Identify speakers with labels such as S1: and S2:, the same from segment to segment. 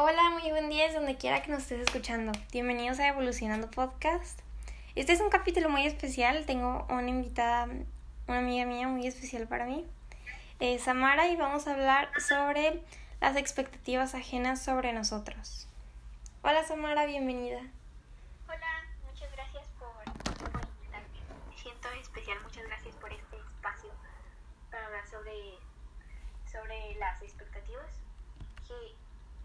S1: Hola, muy buen día, es donde quiera que nos estés escuchando. Bienvenidos a Evolucionando Podcast. Este es un capítulo muy especial. Tengo una invitada, una amiga mía muy especial para mí, es Samara, y vamos a hablar sobre las expectativas ajenas sobre nosotros. Hola, Samara, bienvenida.
S2: Hola, muchas gracias por, por invitarme. Me siento especial, muchas gracias por este espacio para hablar sobre, sobre las expectativas.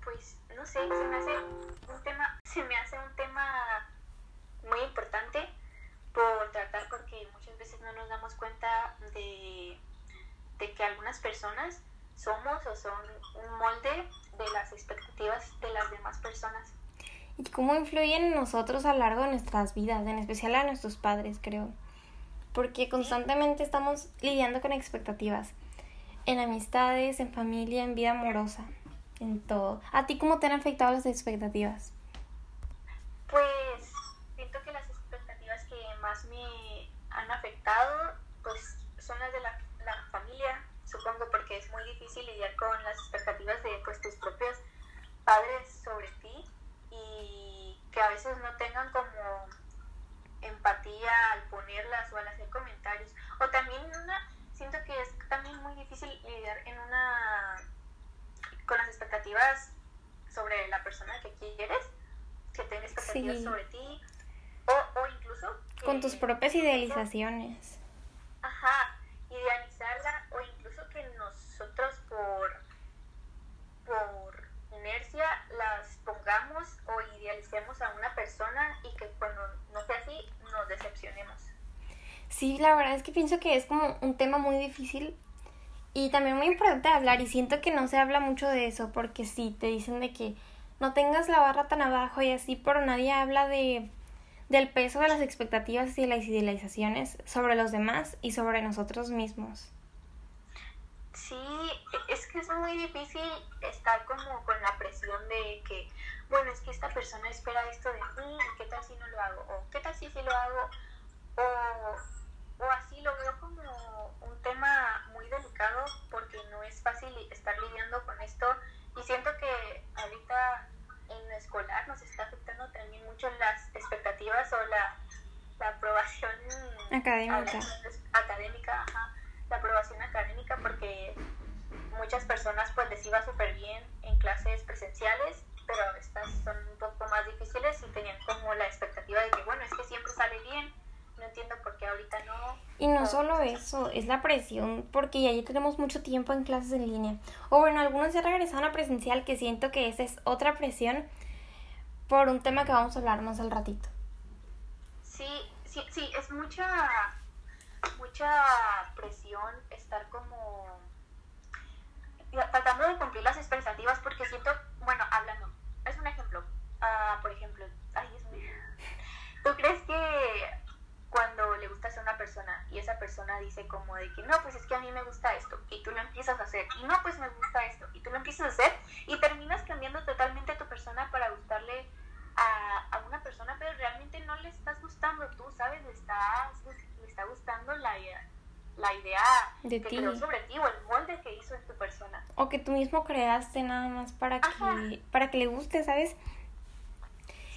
S2: Pues, no sé, se me hace un tema, se me hace un tema muy importante por tratar porque muchas veces no nos damos cuenta de, de que algunas personas somos o son un molde de las expectativas de las demás personas.
S1: Y cómo influyen en nosotros a lo largo de nuestras vidas, en especial a nuestros padres, creo. Porque constantemente estamos lidiando con expectativas. En amistades, en familia, en vida amorosa, en todo. ¿A ti cómo te han afectado las expectativas?
S2: Pues siento que las expectativas que más me han afectado pues son las de la, la familia, supongo porque es muy difícil lidiar con las expectativas de pues tus propios padres sobre ti y que a veces no tengan como empatía al ponerlas o al hacer comentarios. O también una, siento que es también muy difícil lidiar en una con las expectativas sobre la persona que quieres, que tenga expectativas
S1: Sí.
S2: sobre ti, o, o incluso que-
S1: Con tus propias idealizaciones.
S2: Ajá, idealizarla o incluso que nosotros por por inercia las pongamos o idealicemos a una persona y que cuando no sea así nos decepcionemos.
S1: Sí, la verdad es que pienso que es como un tema muy difícil y también muy importante hablar y siento que no se habla mucho de eso porque sí, te dicen de que no tengas la barra tan abajo y así, pero nadie habla de del peso de las expectativas y de las idealizaciones sobre los demás y sobre nosotros mismos.
S2: Sí, es que es muy difícil estar como con la presión de que, bueno, es que esta persona espera esto de mí, y qué tal si no lo hago, o qué tal si sí lo hago, o, o así lo veo como un tema delicado porque no es fácil estar lidiando con esto y siento que ahorita en lo escolar nos está afectando también mucho las expectativas o la, la aprobación
S1: Académica.
S2: de- académica, ajá, la aprobación académica porque muchas personas pues les iba súper bien en clases presenciales, pero estas son un poco más difíciles y tenían como la expectativa de que bueno, es que siempre sale bien, no entiendo por qué ahorita no.
S1: Y no solo eso, es la presión, porque ya ya tenemos mucho tiempo en clases en línea. O bueno, algunos ya regresaron a presencial, que siento que esa es otra presión por un tema que vamos a hablar más al ratito.
S2: Sí, sí, sí, es mucha, mucha presión estar como tratando de cumplir las expectativas porque siento, bueno, hablando, es un ejemplo, ah, por ejemplo, ay, es muy... ¿Tú crees que cuando le gustas a una persona y esa persona dice como de que no, pues es que a mí me gusta esto y tú lo empiezas a hacer y no, pues me gusta esto y tú lo empiezas a hacer y terminas cambiando totalmente a tu persona para gustarle a, a una persona, pero realmente no le estás gustando tú, ¿sabes? Le, estás, le está gustando la, la idea
S1: De
S2: que
S1: ti.
S2: creó sobre ti o el molde que hizo en tu persona.
S1: O que tú mismo creaste nada más para
S2: Ajá.
S1: que, para que le guste, ¿sabes?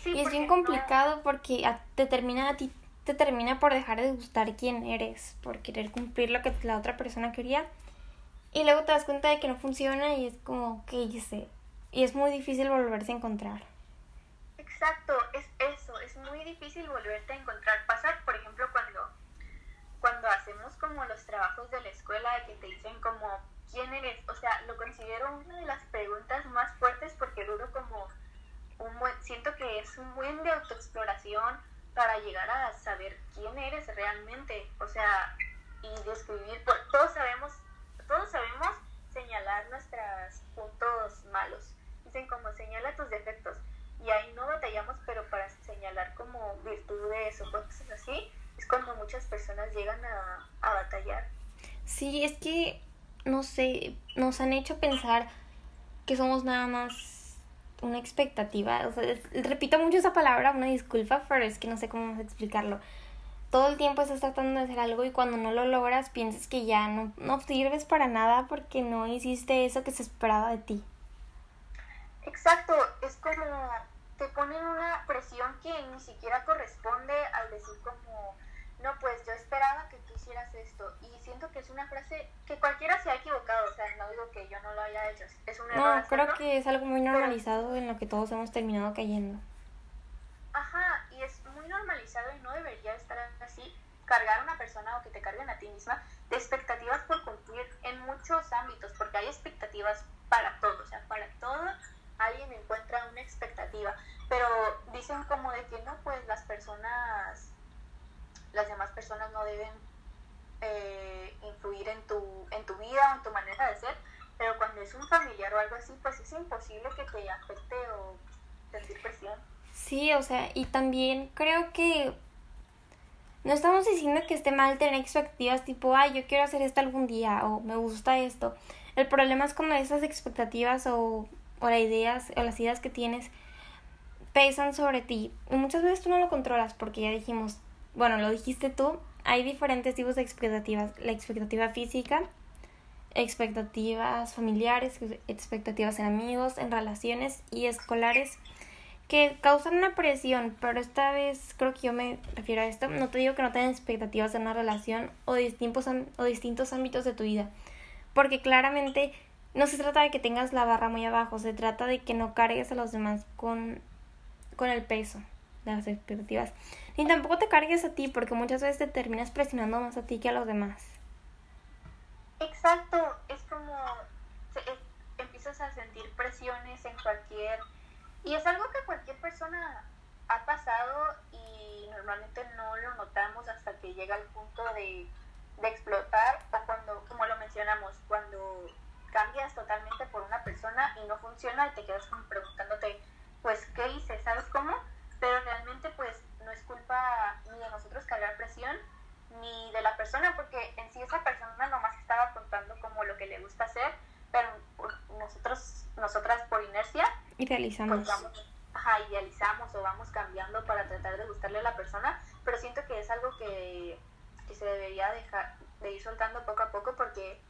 S2: Sí,
S1: Y es bien
S2: no-
S1: complicado porque te termina a ti te termina por dejar de gustar quién eres, por querer cumplir lo que la otra persona quería. Y luego te das cuenta de que no funciona y es como, ¿qué hice? Y es muy difícil volverse a encontrar.
S2: Exacto, es eso, es muy difícil volverte a encontrar. Pasar, por ejemplo, cuando, cuando hacemos como los trabajos de la escuela que te dicen como quién eres, o sea, lo considero una de las preguntas más fuertes porque duro como un buen, siento que es un buen de autoexploración para llegar a saber quién eres realmente, o sea, y describir, por- todos sabemos, todos sabemos señalar nuestros puntos malos. Dicen como señala tus defectos y ahí no batallamos, pero para señalar como virtudes o cosas así, es cuando muchas personas llegan a, a batallar.
S1: Sí, es que, no sé, nos han hecho pensar que somos nada más una expectativa. O sea, repito mucho esa palabra, una disculpa, pero es que no sé cómo explicarlo. Todo el tiempo estás tratando de hacer algo y cuando no lo logras piensas que ya no, no sirves para nada porque no hiciste eso que se esperaba de ti.
S2: Exacto, es como te ponen una presión que ni siquiera corresponde al decir como, no, pues yo esperaba que tú hicieras esto. Y siento que es una frase que cualquiera se ha equivocado, o sea, no digo que yo no lo haya hecho, es un error.
S1: No, creo que es algo muy normalizado en lo que todos hemos terminado cayendo.
S2: Ajá, y es muy normalizado y no debería estar así cargar a una persona o que te carguen a ti misma de expectativas por cumplir en muchos ámbitos, porque hay expectativas para todo, o sea, para todo alguien encuentra una expectativa, pero dicen como de que no, pues las personas, las demás personas no deben eh, influir en tu, en tu vida o en tu manera de ser, pero cuando es un familiar o algo así, pues es imposible que te afecte o sentir presión.
S1: Sí, o sea, y también creo que no estamos diciendo que esté mal tener expectativas tipo, ay, yo quiero hacer esto algún día o me gusta esto. El problema es cuando esas expectativas o o las ideas o las ideas que tienes pesan sobre ti. Y muchas veces tú no lo controlas porque ya dijimos, bueno, lo dijiste tú, hay diferentes tipos de expectativas. La expectativa física, expectativas familiares, expectativas en amigos, en relaciones y escolares que causan una presión, pero esta vez creo que yo me refiero a esto. No te digo que no tengas expectativas en una relación o distintos, o distintos ámbitos de tu vida, porque claramente no se trata de que tengas la barra muy abajo, se trata de que no cargues a los demás con, con el peso de las expectativas. Ni tampoco te cargues a ti, porque muchas veces te terminas presionando más a ti que a los demás.
S2: Exacto, es como empiezas a sentir presiones en cualquier... Y es algo que cualquier persona ha pasado y normalmente no lo notamos hasta que llega el punto de, de explotar o cuando, como lo mencionamos, cuando cambias totalmente por una persona y no funciona y te quedas como preguntándote, pues, ¿qué hice? ¿Sabes cómo? Pero realmente, pues, no es culpa ni de nosotros cargar presión, ni de la persona, porque en sí esa persona nomás estaba contando como lo que le gusta hacer, pero nosotros, nosotras por inercia,
S1: idealizamos.
S2: Pues vamos, ajá, idealizamos o vamos cambiando para tratar de gustarle a la persona, pero siento que es algo que, que se debería dejar de ir soltando poco a poco porque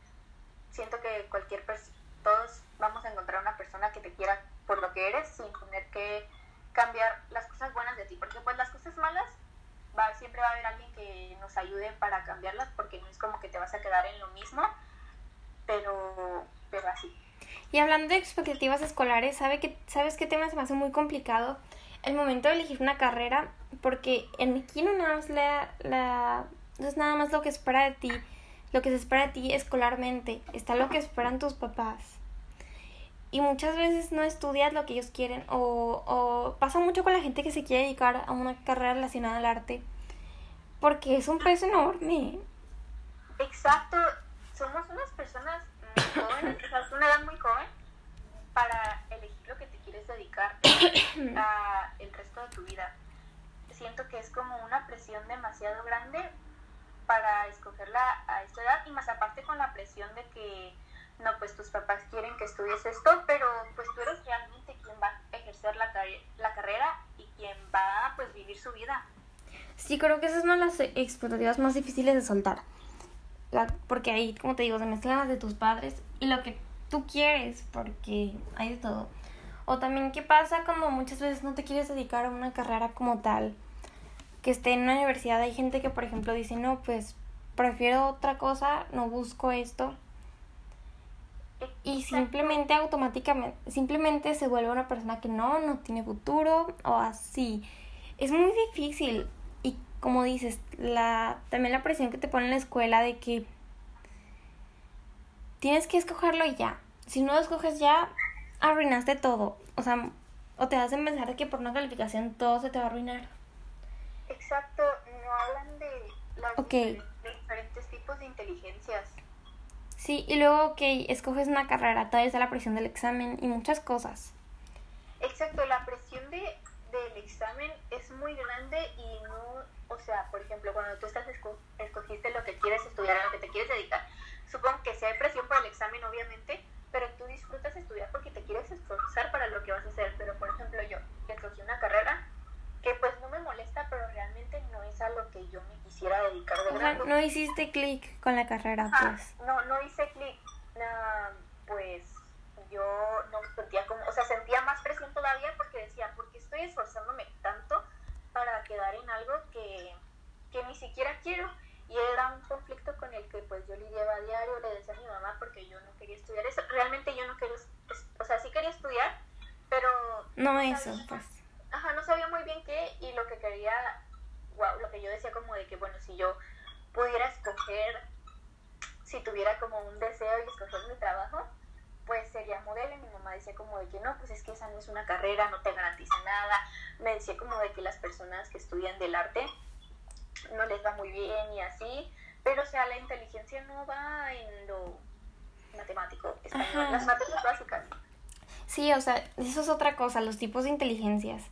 S2: siento que cualquier persona, todos vamos a encontrar una persona que te quiera por lo que eres sin tener que cambiar las cosas buenas de ti, porque pues las cosas malas va, siempre va a haber alguien nos ayude para cambiarlas, porque no es como que te vas a quedar en lo mismo, pero, pero así.
S1: Y hablando de expectativas escolares, ¿sabe que, ¿sabes qué tema se me hace muy complicado? El momento de elegir una carrera, porque en aquí no nada más la, la, no es nada más lo que espera de ti, lo que se espera de ti escolarmente, está lo que esperan tus papás. Y muchas veces no estudias lo que ellos quieren o, o pasa mucho con la gente que se quiere dedicar a una carrera relacionada al arte porque es un peso enorme.
S2: Exacto, somos unas personas muy jóvenes, o sea, una edad muy joven para elegir lo que te quieres dedicar a el resto de tu vida. Siento que es como una presión demasiado grande para escogerla a esta edad y más aparte con la presión de que no, pues tus papás quieren que estudies esto, pero pues tú eres realmente quien va a ejercer la, la carrera y quien va a pues vivir su vida.
S1: Sí, creo que esas son las expectativas más difíciles de soltar. porque ahí, como te digo, se mezclan las de tus padres y lo que tú quieres, porque hay de todo. O también qué pasa como muchas veces no te quieres dedicar a una carrera como tal que esté en una universidad hay gente que, por ejemplo, dice, no, pues prefiero otra cosa, no busco esto. Y simplemente automáticamente, simplemente se vuelve una persona que no, no tiene futuro o así. Es muy difícil. Como dices, la, también la presión que te pone en la escuela de que tienes que escogerlo ya. Si no lo escoges ya, arruinaste todo. O sea, o te hacen pensar de que por una calificación todo se te va a arruinar.
S2: Exacto, no hablan de los diferentes tipos de inteligencias.
S1: Sí, y luego, ok, escoges una carrera, todavía está la presión del examen y muchas cosas.
S2: Exacto, la presión de, del examen es muy grande y no, o sea, por ejemplo, cuando tú estás escogiste lo que quieres estudiar, a lo que te quieres dedicar, supongo que sí hay presión por el examen, obviamente, pero tú disfrutas estudiar porque te quieres esforzar para lo que vas a hacer. Pero, por ejemplo, yo escogí una carrera que pues no me molesta, pero realmente no es a lo que yo me quisiera dedicar de
S1: o no hiciste clic con la carrera, pues.
S2: No, no hice clic. pues yo no sentía como, o sea, sentía más presión todavía para quedar en algo que, que ni siquiera quiero. Y era un conflicto con el que pues yo lidiaba a diario, le decía a mi mamá porque yo
S1: no quería estudiar eso.
S2: Realmente yo no quería, o sea, sí quería estudiar, pero... No, no eso.
S1: Pues.
S2: Ajá, no sabía muy bien qué y lo que quería, wow, lo que yo decía como de que, bueno, si yo pudiera escoger, si tuviera como un deseo y escoger mi trabajo, pues sería modelo y mi mamá decía como de que no, pues es que esa no es una carrera, no te garantiza nada. Me decía como de que las personas que estudian del arte no les va muy bien y así, pero o sea, la inteligencia no va en lo matemático, español, las materias básicas.
S1: Sí, o sea, eso es otra cosa, los tipos de inteligencias.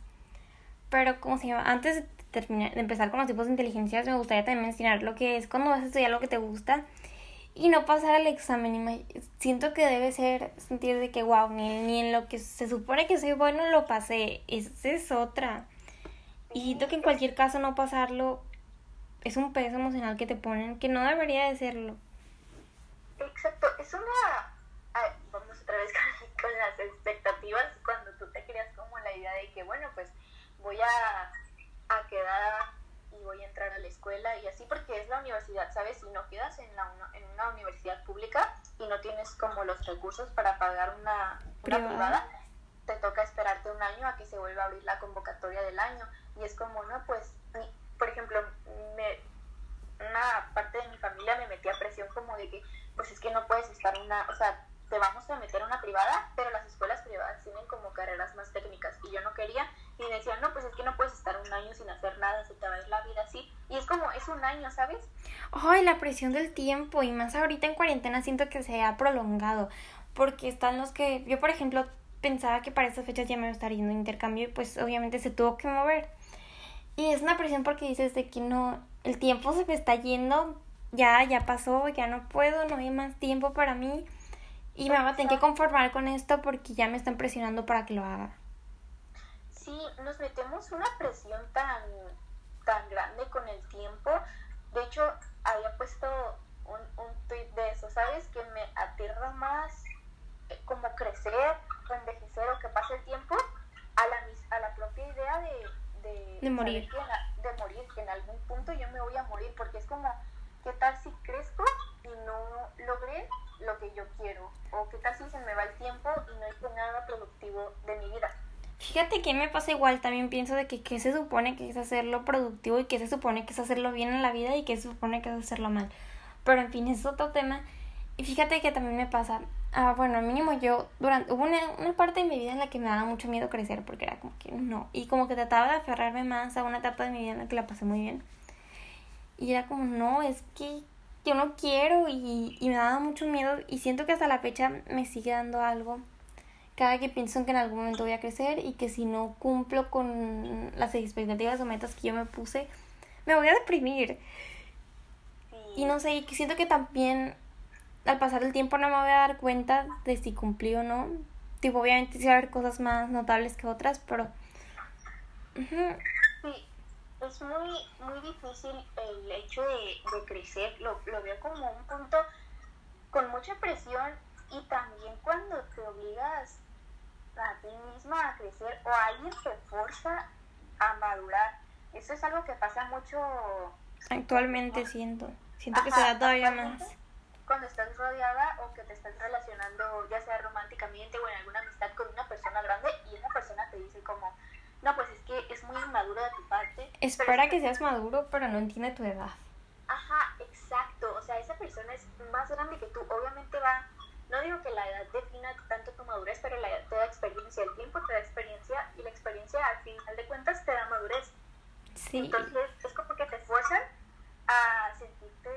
S1: Pero, como se llama? Antes de, terminar, de empezar con los tipos de inteligencias, me gustaría también mencionar lo que es cuando vas a estudiar lo que te gusta y no pasar el examen. Siento que debe ser sentir de que, wow, ni, ni en lo que se supone que soy bueno lo pasé. Esa es otra. Y siento que en cualquier caso no pasarlo es un peso emocional que te ponen que no debería de serlo.
S2: Exacto, es una... vamos otra vez con, las expectativas cuando tú te creas como la idea de que, bueno, pues voy a, a quedar y voy a entrar a la escuela y así porque es la universidad, ¿sabes? Si no quedas en, la, en una universidad pública y no tienes como los recursos para pagar una, privada, te toca esperarte un año a que se vuelva a abrir la convocatoria del año. Y es como, no, pues, por ejemplo, me, una parte de mi familia me metía presión como de que, pues es que no puedes estar una, o sea, te vamos a meter una privada, pero las escuelas privadas tienen como carreras más técnicas y yo no quería y me decían, no, pues es que no puedes estar un año sin hacer nada, se te va a ir la vida así. Y es como, es un año, ¿sabes?
S1: Ay, la presión del tiempo y más ahorita en cuarentena siento que se ha prolongado porque están los que, yo por ejemplo pensaba que para estas fechas ya me iba a estar yendo a intercambio y pues obviamente se tuvo que mover. Y es una presión porque dices de que no, el tiempo se me está yendo, ya, ya pasó, ya no puedo, no hay más tiempo para mí. Y me voy a tener que conformar con esto porque ya me están presionando para que lo haga.
S2: Sí, nos metemos una presión tan, tan grande con el tiempo. De hecho, había puesto un, un tweet de eso, ¿sabes? Que me aterra más eh, como crecer o envejecer o que pase el tiempo a la, a la propia idea de,
S1: de, morir.
S2: de morir, que en algún punto yo me voy a morir, porque es como, ¿qué tal si crezco y no logré lo que yo quiero? ¿O qué tal si se me va el tiempo y no hice nada productivo de mi vida?
S1: Fíjate que me pasa igual, también pienso de que qué se supone que es hacerlo productivo y qué se supone que es hacerlo bien en la vida y qué se supone que es hacerlo mal. Pero en fin, es otro tema. Y fíjate que también me pasa, ah, bueno, mínimo yo, durante, hubo una, una, parte de mi vida en la que me daba mucho miedo crecer, porque era como que no, y como que trataba de aferrarme más a una etapa de mi vida en la que la pasé muy bien. Y era como, no, es que yo no quiero y, y me daba mucho miedo y siento que hasta la fecha me sigue dando algo cada que pienso en que en algún momento voy a crecer y que si no cumplo con las expectativas o metas que yo me puse, me voy a deprimir. Y no sé, y siento que también al pasar el tiempo no me voy a dar cuenta de si cumplí o no. Tipo, obviamente sí va haber cosas más notables que otras, pero...
S2: Sí, es muy, muy difícil el hecho de, de crecer. Lo, lo veo como un punto con mucha presión y también cuando te obligas a ti misma a crecer o alguien te fuerza a madurar. Eso es algo que pasa mucho
S1: actualmente siento. Siento que se da todavía más
S2: cuando estás rodeada o que te estás relacionando, ya sea románticamente o en alguna amistad con una persona grande y esa persona te dice como, no, pues es que es muy inmaduro de tu parte.
S1: Espera que seas maduro, pero no entiende tu edad.
S2: Ajá, exacto. O sea, esa persona es más grande que tú. Obviamente va, no digo que la edad defina tanto tu madurez, pero la edad te da experiencia, el tiempo te da experiencia y la experiencia al final de cuentas te da madurez. Sí. Entonces es como que te fuerzan a sentirte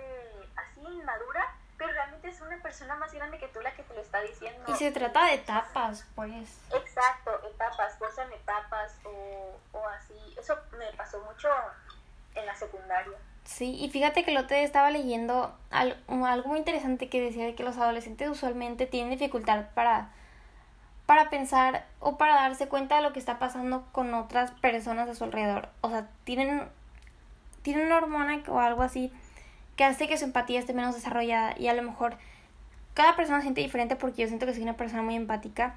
S2: así inmadura pero realmente es una persona más grande que tú la que te lo está diciendo.
S1: Y se trata de etapas, pues.
S2: Exacto, etapas, fuerzan etapas o, o así. Eso me pasó mucho en la secundaria.
S1: Sí, y fíjate que el otro estaba leyendo algo, algo muy interesante que decía de que los adolescentes usualmente tienen dificultad para, para pensar o para darse cuenta de lo que está pasando con otras personas a su alrededor. O sea, tienen, tienen una hormona o algo así que hace que su empatía esté menos desarrollada y a lo mejor cada persona siente diferente porque yo siento que soy una persona muy empática,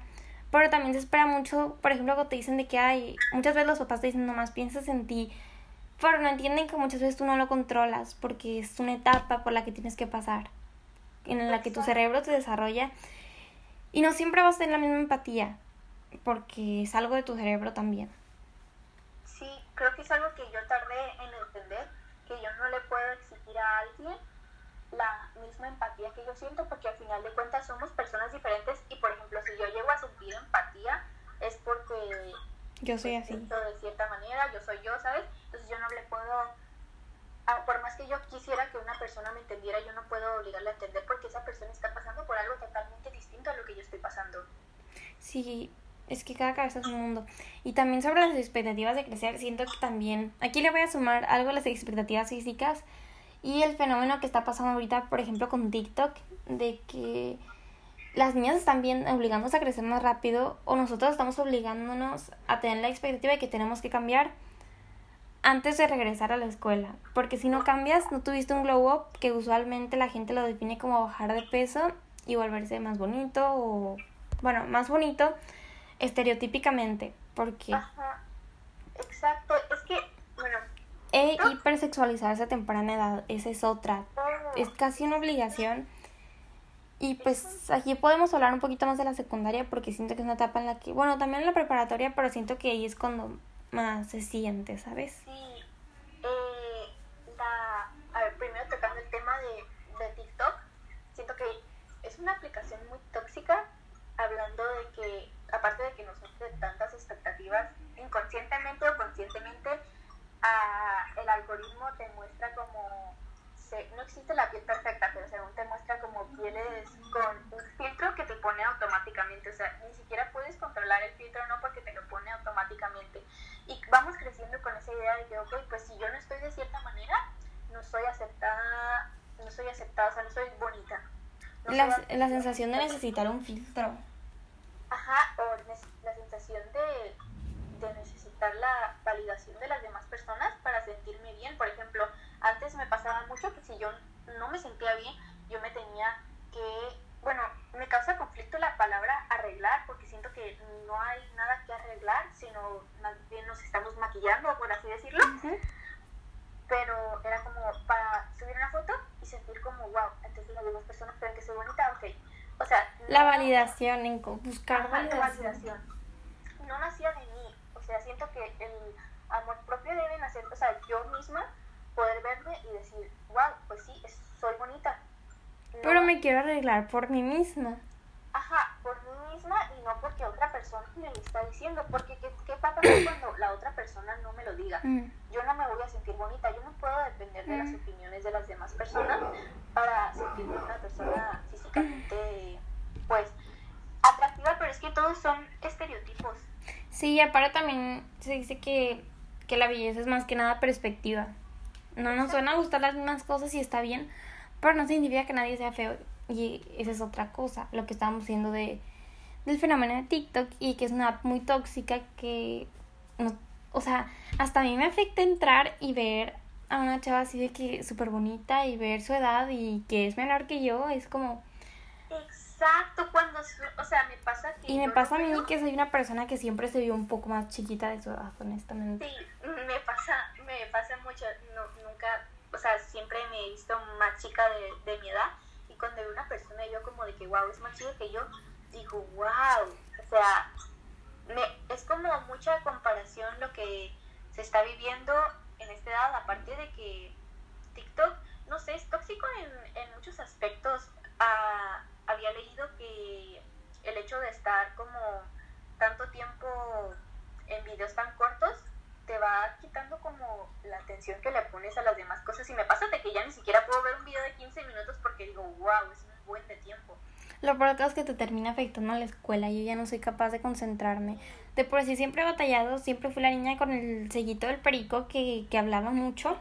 S1: pero también se espera mucho, por ejemplo, cuando te dicen de que hay, muchas veces los papás te dicen nomás piensas en ti, pero no entienden que muchas veces tú no lo controlas porque es una etapa por la que tienes que pasar, en la que tu cerebro se desarrolla y no siempre vas a tener la misma empatía. porque es algo de tu cerebro también.
S2: Sí, creo que es algo que yo tardé en entender, que yo no le puedo exigir a alguien la misma empatía que yo siento, porque al final de cuentas somos personas diferentes y por ejemplo si yo llego a sentir empatía es porque
S1: yo soy así.
S2: de cierta manera, yo soy yo, ¿sabes? Yo no le puedo, ah, por más que yo quisiera que una persona me entendiera, yo no puedo obligarle a entender porque esa persona está pasando por algo totalmente distinto a lo que yo estoy pasando.
S1: Sí, es que cada cabeza es un mundo. Y también sobre las expectativas de crecer, siento que también, aquí le voy a sumar algo a las expectativas físicas y el fenómeno que está pasando ahorita, por ejemplo, con TikTok, de que las niñas están bien obligándonos a crecer más rápido o nosotros estamos obligándonos a tener la expectativa de que tenemos que cambiar antes de regresar a la escuela. Porque si no cambias, no tuviste un glow up que usualmente la gente lo define como bajar de peso y volverse más bonito o, bueno, más bonito estereotípicamente. Porque...
S2: Ajá. Exacto. Es que, bueno,
S1: e hipersexualizarse a temprana edad, esa es otra. Es casi una obligación. Y pues aquí podemos hablar un poquito más de la secundaria porque siento que es una etapa en la que, bueno, también en la preparatoria, pero siento que ahí es cuando más se siente, ¿sabes?
S2: Sí. Eh, la, a ver, primero tocando el tema de, de TikTok, siento que es una aplicación muy tóxica, hablando de que, aparte de que nos mete tantas expectativas, inconscientemente o conscientemente, el algoritmo te muestra como, no existe la piel perfecta, pero según te muestra como pieles con un filtro que te pone automáticamente, o sea, ni siquiera puedes controlar el filtro, no porque te lo pone automáticamente. Y vamos creciendo con esa idea de que, ok, pues si yo no estoy de cierta manera, no soy aceptada, no soy aceptada, o sea, no soy bonita.
S1: la, la sensación de necesitar un filtro.
S2: Ajá, o la sensación de, de necesitar la validación de las demás personas para sentirme bien. Por ejemplo, antes me pasaba mucho que si yo no me sentía bien, yo me tenía que, bueno, me causa conflicto la palabra arreglar porque siento que no hay nada que arreglar, sino más bien nos estamos maquillando, por así decirlo. Pero era como para subir una foto y sentir como, wow, entonces las demás personas creen que soy bonita, ok. O sea,
S1: la validación, en buscar
S2: validación. No nacía de mí, o sea, siento que el amor propio debe nacer, o sea, yo misma poder verme y decir, wow, pues sí, soy bonita.
S1: Pero me quiero arreglar por mí misma.
S2: Ajá, por mí misma y no porque otra persona me lo está diciendo. Porque ¿qué, qué pasa cuando la otra persona no me lo diga? Mm. Yo no me voy a sentir bonita. Yo no puedo depender de las mm. opiniones de las demás personas para sentirme una persona físicamente, pues, atractiva. Pero es que todos son estereotipos.
S1: Sí, aparte también se dice que, que la belleza es más que nada perspectiva. No nos suena a gustar las mismas cosas y está bien, pero no significa que nadie sea feo. Y esa es otra cosa, lo que estábamos diciendo de, del fenómeno de TikTok y que es una app muy tóxica que, no, o sea, hasta a mí me afecta entrar y ver a una chava así de que súper bonita y ver su edad y que es menor que yo, es como...
S2: Exacto, cuando, o sea, me pasa que...
S1: Y me pasa a mí que soy una persona que siempre se vio un poco más chiquita de su edad,
S2: honestamente. Sí, me pasa, me pasa mucho, no, nunca, o sea, siempre me he visto más chica de, de mi edad cuando veo una persona yo como de que, wow, es más chica que yo, digo, wow, o sea, me, es como mucha comparación lo que se está viviendo en esta edad, aparte de que TikTok, no sé, es tóxico en, en muchos aspectos. a había leído que el hecho de estar como tanto tiempo en videos tan cortos te va quitando como la atención que le pones a las demás cosas y me pasa de que ya ni siquiera puedo ver un video de 15 minutos porque digo, wow, es un buen de tiempo.
S1: Lo peor es que te termina afectando a la escuela. Yo ya no soy capaz de concentrarme. De por sí siempre he batallado, siempre fui la niña con el sellito del perico que, que hablaba mucho.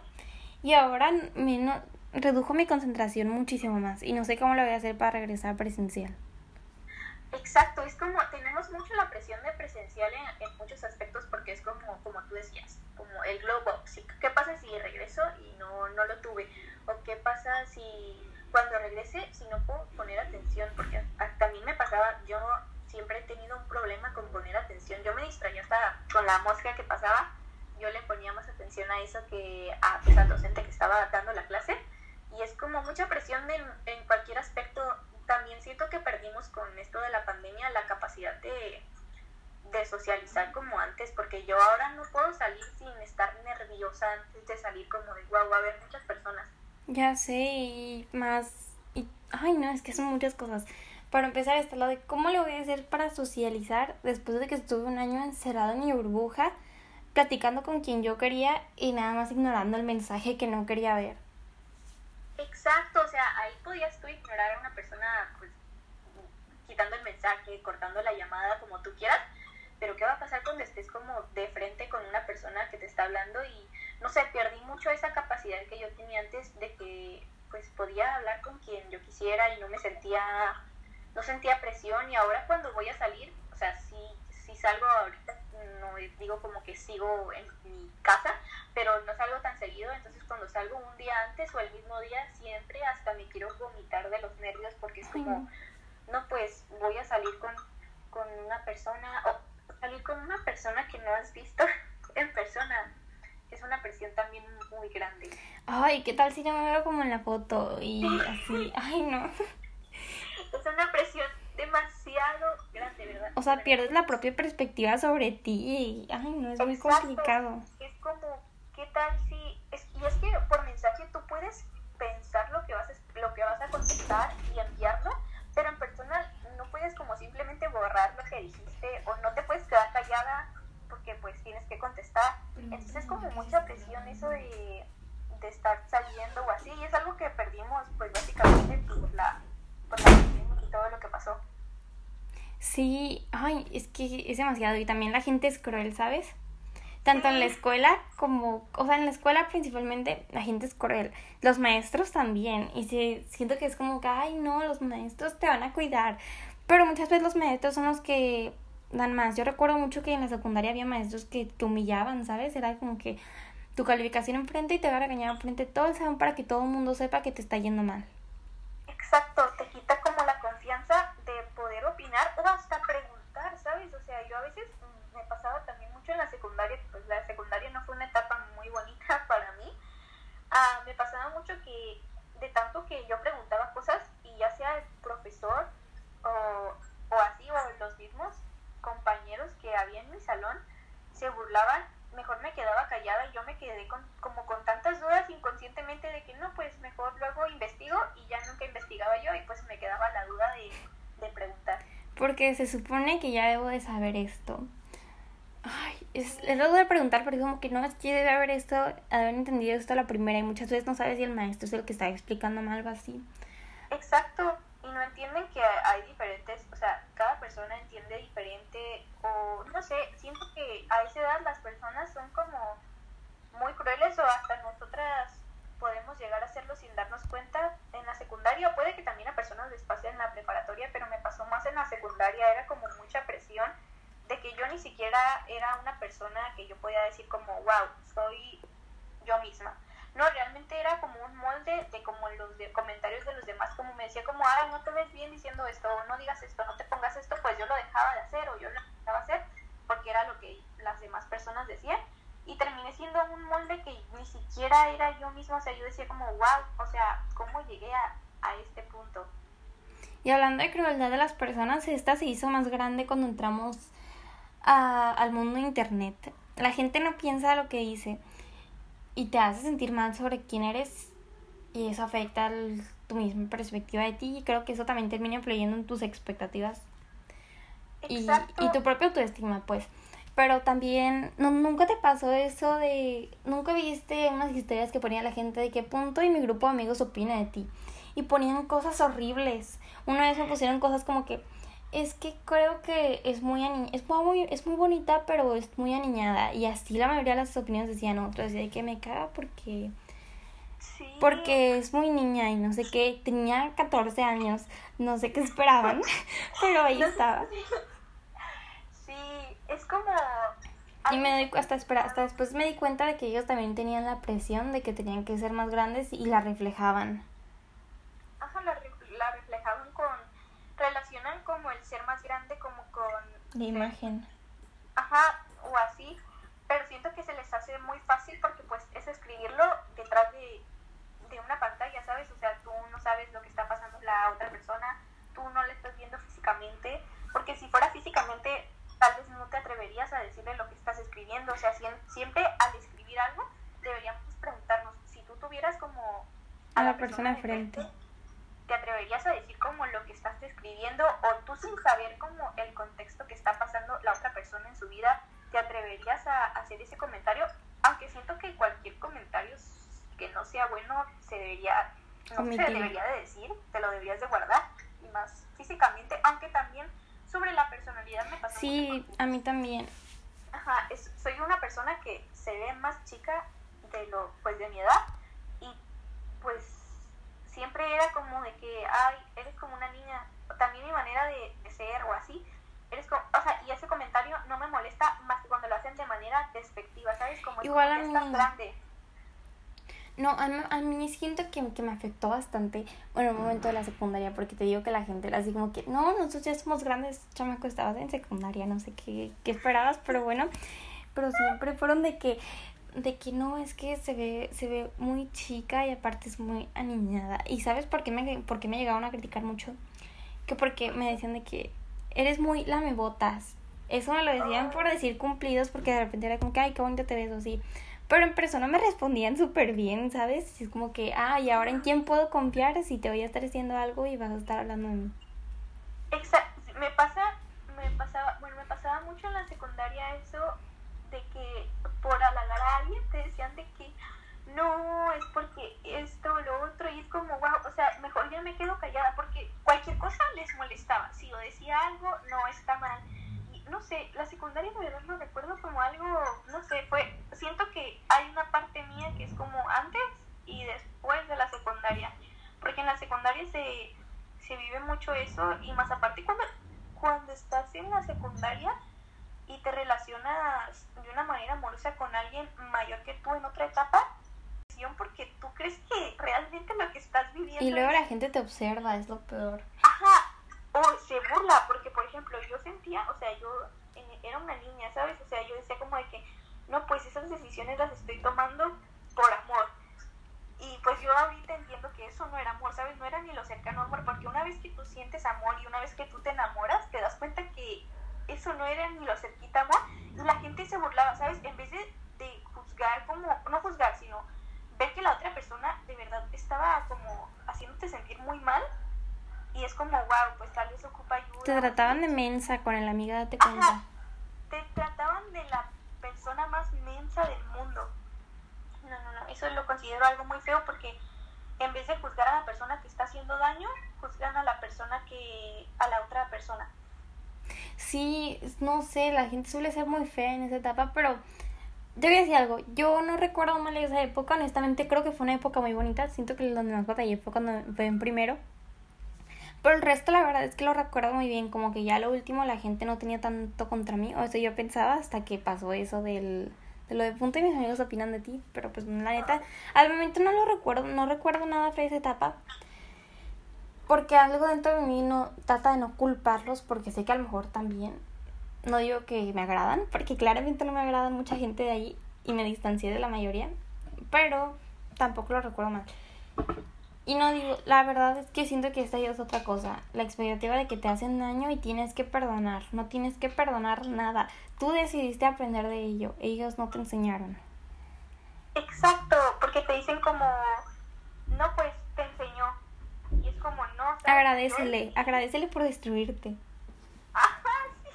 S1: Y ahora menos, redujo mi concentración muchísimo más y no sé cómo lo voy a hacer para regresar presencial.
S2: Exacto, es como, tenemos mucho la presión de presencial en, muchos aspectos porque es como, como tú decías, como el globo. ¿Qué pasa si regreso y no, no lo tuve? ¿O qué pasa si cuando regrese, si no puedo poner atención? Porque también me pasaba, yo siempre he tenido un problema con poner atención. Yo me distraía hasta con la mosca que pasaba, yo le ponía más atención a eso que a, pues, al docente que estaba dando la clase y es como mucha presión en, en cualquier aspecto. También siento que perdimos con esto de la pandemia la capacidad de, de socializar como antes, porque yo ahora no puedo salir sin estar nerviosa antes de salir como de guau, a ver muchas personas.
S1: Ya sé, y más, y, ay no, es que son muchas cosas. Para empezar está lo de cómo le voy a hacer para socializar después de que estuve un año encerrado en mi burbuja, platicando con quien yo quería y nada más ignorando el mensaje que no quería ver.
S2: Exacto, o sea, ahí podías tú ignorar a una persona, pues, quitando el mensaje, cortando la llamada, como tú quieras, pero ¿qué va a pasar cuando estés como de frente con una persona que te está hablando y, no sé, perdí mucho esa capacidad que yo tenía antes de que, pues, podía hablar con quien yo quisiera y no me sentía, no sentía presión. Y ahora cuando voy a salir, o sea, sí, sí salgo ahorita, no digo como que sigo en mi casa, pero no salgo tan seguido, entonces cuando salgo un día antes o el mismo día, siempre hasta me quiero vomitar de los nervios porque es como, no, pues voy a salir con, con una persona o salir con una persona que no has visto en persona. Es una presión también muy grande.
S1: Ay, ¿qué tal si yo me veo como en la foto y así? Ay, no.
S2: Es una presión demasiado grande, ¿verdad?
S1: O sea, pierdes la propia perspectiva sobre ti y, ay, no, es muy complicado.
S2: Es como, ¿qué tal si...? Es, y es que por mensaje tú puedes pensar lo que vas a, lo que vas a contestar y enviarlo, pero en persona no puedes como simplemente borrar lo que dijiste o no te puedes quedar callada porque pues tienes que contestar. Entonces es como mucha presión eso de, de estar saliendo o así y es algo que perdimos pues básicamente por la, por la y todo lo que pasó.
S1: Sí, ay, es que es demasiado y también la gente es cruel, ¿sabes? Tanto en la escuela como, o sea, en la escuela principalmente la gente es cruel, los maestros también, y si, siento que es como que, ay, no, los maestros te van a cuidar, pero muchas veces los maestros son los que dan más. Yo recuerdo mucho que en la secundaria había maestros que te humillaban, ¿sabes? Era como que tu calificación enfrente y te va a regañar enfrente todo el salón para que todo el mundo sepa que te está yendo mal.
S2: Exacto, te quita como la confianza de poder opinar o hasta preguntar, ¿sabes? O sea, yo a veces me pasaba también mucho en la secundaria, pues la secundaria no fue una etapa muy bonita para mí. Ah, me pasaba mucho que de tanto que yo preguntaba cosas y ya sea el profesor o, o así o los mismos compañeros que había en mi salón se burlaban, mejor me quedaba callada y yo me quedé con, como con tantas dudas inconscientemente de que no, pues mejor luego investigo y ya nunca investigaba yo y pues me quedaba la duda de, de preguntar.
S1: Porque se supone que ya debo de saber esto. Ay, es, es lo de preguntar, pero como que no quiere haber esto, haber entendido esto a la primera y muchas veces no sabes si el maestro es el que está explicando algo así.
S2: Exacto, no entienden que hay diferentes, o sea, cada persona entiende diferente o no sé, siento que a esa edad las personas son como muy crueles o hasta nosotras podemos llegar a hacerlo sin darnos cuenta en la secundaria, puede que también a personas les pase en la preparatoria, pero me pasó más en la secundaria, era como mucha presión de que yo ni siquiera era una persona que yo podía decir como, wow, soy yo misma. No, realmente era como un molde de como los de comentarios de los demás, como me decía como, ah, no te ves bien diciendo esto, no digas esto, no te pongas esto, pues yo lo dejaba de hacer o yo lo dejaba de hacer porque era lo que las demás personas decían y terminé siendo un molde que ni siquiera era yo misma, o sea, yo decía como, wow, o sea, ¿cómo llegué a, a este punto?
S1: Y hablando de crueldad de las personas, esta se hizo más grande cuando entramos a, al mundo Internet. La gente no piensa lo que dice y te hace sentir mal sobre quién eres y eso afecta el, tu misma perspectiva de ti y creo que eso también termina influyendo en tus expectativas. Y, y, tu propia autoestima pues. Pero también no, nunca te pasó eso de nunca viste unas historias que ponía la gente de qué punto y mi grupo de amigos opina de ti. Y ponían cosas horribles. Una vez me pusieron cosas como que es que creo que es muy es muy es muy bonita pero es muy aniñada. Y así la mayoría de las opiniones decían otros decía que me caga porque
S2: Sí.
S1: porque es muy niña y no sé qué. Tenía 14 años no sé qué esperaban pero ahí estaba.
S2: Sí, es como...
S1: y me doy hasta espera hasta después me di cuenta de que ellos también tenían la presión de que tenían que ser más grandes y la reflejaban de imagen.
S2: Ajá, o así, pero siento que se les hace muy fácil porque pues es escribirlo detrás de, de una pantalla, ¿sabes? O sea, tú no sabes lo que está pasando la otra persona, tú no le estás viendo físicamente, porque si fuera físicamente tal vez no te atreverías a decirle lo que estás escribiendo, o sea, siempre al escribir algo deberíamos preguntarnos, si tú tuvieras como a, la,
S1: persona, persona frente
S2: ¿Te atreverías a decir como lo que estás describiendo o tú sin saber como el contexto que está pasando la otra persona en su vida, te atreverías a hacer ese comentario? Aunque siento que cualquier comentario que no sea bueno se debería, no se debería de decir, te lo deberías de guardar y más físicamente, aunque también sobre la personalidad me pasa
S1: Sí, a mí también.
S2: Ajá, soy una persona que se ve más chica de lo, pues de mi edad y pues siempre era como de que, ay, eres como una niña, también mi manera de, ser o así, eres como, o sea, y ese comentario no me molesta más que cuando lo hacen de manera despectiva, ¿sabes? Como
S1: Igual
S2: es a grande.
S1: No, a mí, a mí siento que, que, me afectó bastante, bueno, el momento de la secundaria, porque te digo que la gente así como que, no, nosotros ya somos grandes, chamaco, estabas en secundaria, no sé qué, qué esperabas, pero bueno, pero siempre fueron de que, de que no, es que se ve, se ve muy chica y aparte es muy aniñada. ¿Y sabes por qué me, por qué me llegaron a criticar mucho? Que porque me decían de que eres muy lamebotas. Eso me lo decían por decir cumplidos, porque de repente era como que, ay, qué bonito te ves, o así. Pero en persona me respondían súper bien, ¿sabes? Es como que, ah, ¿y ahora en quién puedo confiar si te voy a estar diciendo algo y vas a estar hablando de mí?
S2: Exacto, me pasa, me pasaba, bueno, me pasaba mucho en la secundaria eso por halagar a alguien te decían de que no, es porque esto o lo otro, y es como, wow, o sea, mejor ya me quedo callada porque cualquier cosa les molestaba. Si yo decía algo, no está mal no sé, la secundaria de verdad lo recuerdo como algo, no sé, fue, siento que hay una parte mía que es como antes y después de la secundaria, porque en la secundaria se, se vive mucho eso y más aparte cuando, cuando estás en la secundaria y te relacionas de una manera amorosa con alguien mayor que tú en otra etapa, porque tú crees que realmente lo que estás viviendo...
S1: Y luego la gente te observa, es lo peor.
S2: Ajá, o se burla, porque por ejemplo yo sentía, o sea, yo era una niña, ¿sabes? O sea, yo decía como de que, no, pues esas decisiones las estoy tomando por amor. Y pues yo ahorita entiendo que eso no era amor, ¿sabes? No era ni lo cercano amor, porque una vez que tú sientes amor y una vez que tú te enamoras, te das cuenta que eso no era ni lo cerquita amor. Y la gente se burlaba, ¿sabes? En vez de, de juzgar como, no juzgar, sino ver que la otra persona de verdad estaba como haciéndote sentir muy mal, y es como, wow, pues tal vez ocupa ayuda.
S1: Te trataban de mensa con el amiga, date cuenta.
S2: Te trataban de la persona más mensa del mundo. No, no, no, eso lo considero algo muy feo porque en vez de juzgar a la persona que está haciendo daño, juzgan a la persona que, a la otra persona.
S1: Sí, no sé, la gente suele ser muy fea en esa etapa, pero yo voy decir algo, yo no recuerdo mal esa época, honestamente creo que fue una época muy bonita, siento que donde más batallé fue cuando fue en primero, pero el resto, la verdad es que lo recuerdo muy bien. Como que ya lo último la gente no tenía tanto contra mí. O eso yo pensaba hasta que pasó eso del, de lo de punto y mis amigos opinan de ti. Pero pues la neta, al momento no lo recuerdo. No recuerdo nada de esa etapa. Porque algo dentro de mí no trata de no culparlos. Porque sé que a lo mejor también. No digo que me agradan. Porque claramente no me agrada mucha gente de ahí. Y me distancié de la mayoría. Pero tampoco lo recuerdo mal. Y no digo, la verdad es que siento que esta ya es otra cosa. La expectativa de que te hacen daño y tienes que perdonar. No tienes que perdonar nada. Tú decidiste aprender de ello. Ellos no te enseñaron.
S2: Exacto, porque te dicen como, no, pues te enseñó. Y es como, no.
S1: Agradecele, agradecele por destruirte.
S2: Ajá, sí.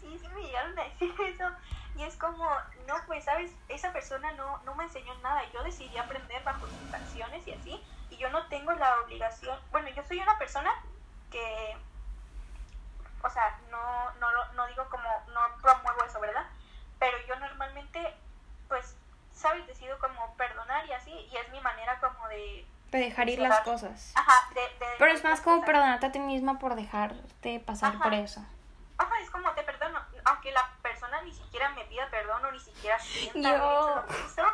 S2: Sí, sí me llegaron a decir eso. Y es como, no, pues, ¿sabes? Esa persona no, no me enseñó nada. Yo decidí aprender bajo sus acciones y así yo no tengo la obligación, bueno, yo soy una persona que, o sea, no, no, no digo como, no promuevo eso, ¿verdad? Pero yo normalmente, pues, ¿sabes? Decido como perdonar y así, y es mi manera como de...
S1: De dejar ir las cosas.
S2: Ajá, de,
S1: Pero es más como perdonarte a ti misma por dejarte pasar por eso.
S2: Ajá, es como te perdono, aunque la persona ni siquiera me pida perdón o ni siquiera sienta
S1: yo...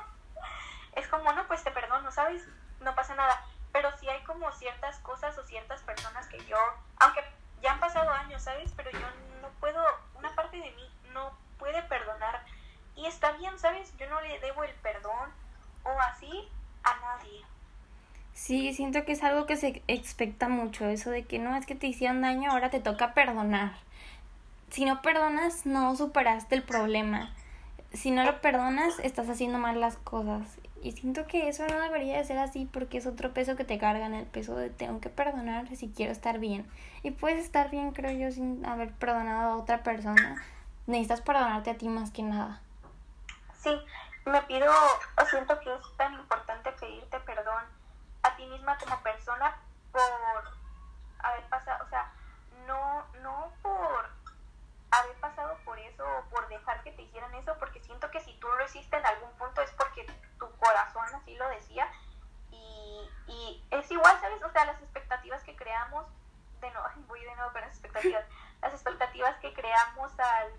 S2: es como, no, pues te perdono, ¿sabes? No pasa nada pero sí hay como ciertas cosas o ciertas personas que yo, aunque ya han pasado años, ¿sabes? Pero yo no puedo, una parte de mí no puede perdonar. Y está bien, ¿sabes? Yo no le debo el perdón o así a nadie.
S1: Sí, siento que es algo que se expecta mucho, eso de que no es que te hicieron daño, ahora te toca perdonar. Si no perdonas, no superaste el problema. Si no lo perdonas, estás haciendo mal las cosas. Y siento que eso no debería de ser así porque es otro peso que te cargan, el peso de tengo que perdonar si quiero estar bien. Y puedes estar bien, creo yo, sin haber perdonado a otra persona. Necesitas perdonarte a ti más que nada.
S2: Sí, me pido, o siento que es tan importante pedirte perdón ti misma como persona por haber pasado, o sea, no, no por haber pasado por eso o por dejar que te hicieran eso, porque siento que si tú lo hiciste en algún punto es porque tu corazón así lo decía. Y, y es igual, ¿sabes? O sea, las expectativas que creamos, de nuevo, voy de nuevo con las expectativas, las expectativas que creamos al,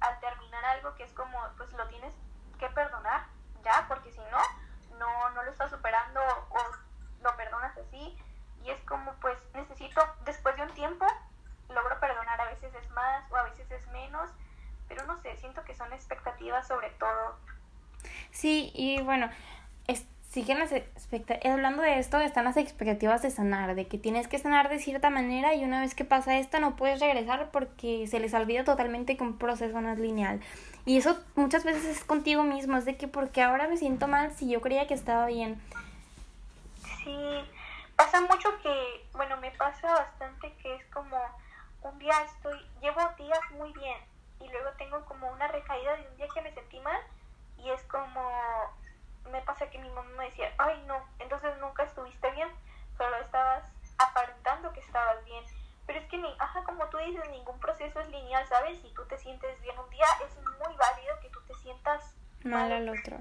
S2: al terminar algo que es como, pues lo tienes que perdonar ya, porque si no, no, no lo estás superando o lo perdonas así. Y es como, pues necesito, después de un tiempo, logro perdonar, a veces es más o a veces es menos, pero no sé, siento que son expectativas sobre todo.
S1: Sí, y bueno, es, siguen las expectativas, hablando de esto, están las expectativas de sanar, de que tienes que sanar de cierta manera y una vez que pasa esto no puedes regresar porque se les olvida totalmente que un proceso no es lineal. Y eso muchas veces es contigo mismo, es de que porque ahora me siento mal si yo creía que estaba bien.
S2: Sí, pasa mucho que, bueno, me pasa bastante que es como un día estoy, llevo días muy bien y luego tengo como una recaída de un día que me sentí mal y es como, me pasa que mi mamá me decía, ay no, entonces nunca estuviste bien, solo estabas aparentando que estabas bien. Pero es que, ni, ajá, como tú dices, ningún proceso es lineal, ¿sabes? Si tú te sientes bien un día, es muy válido que tú te sientas
S1: mal al otro.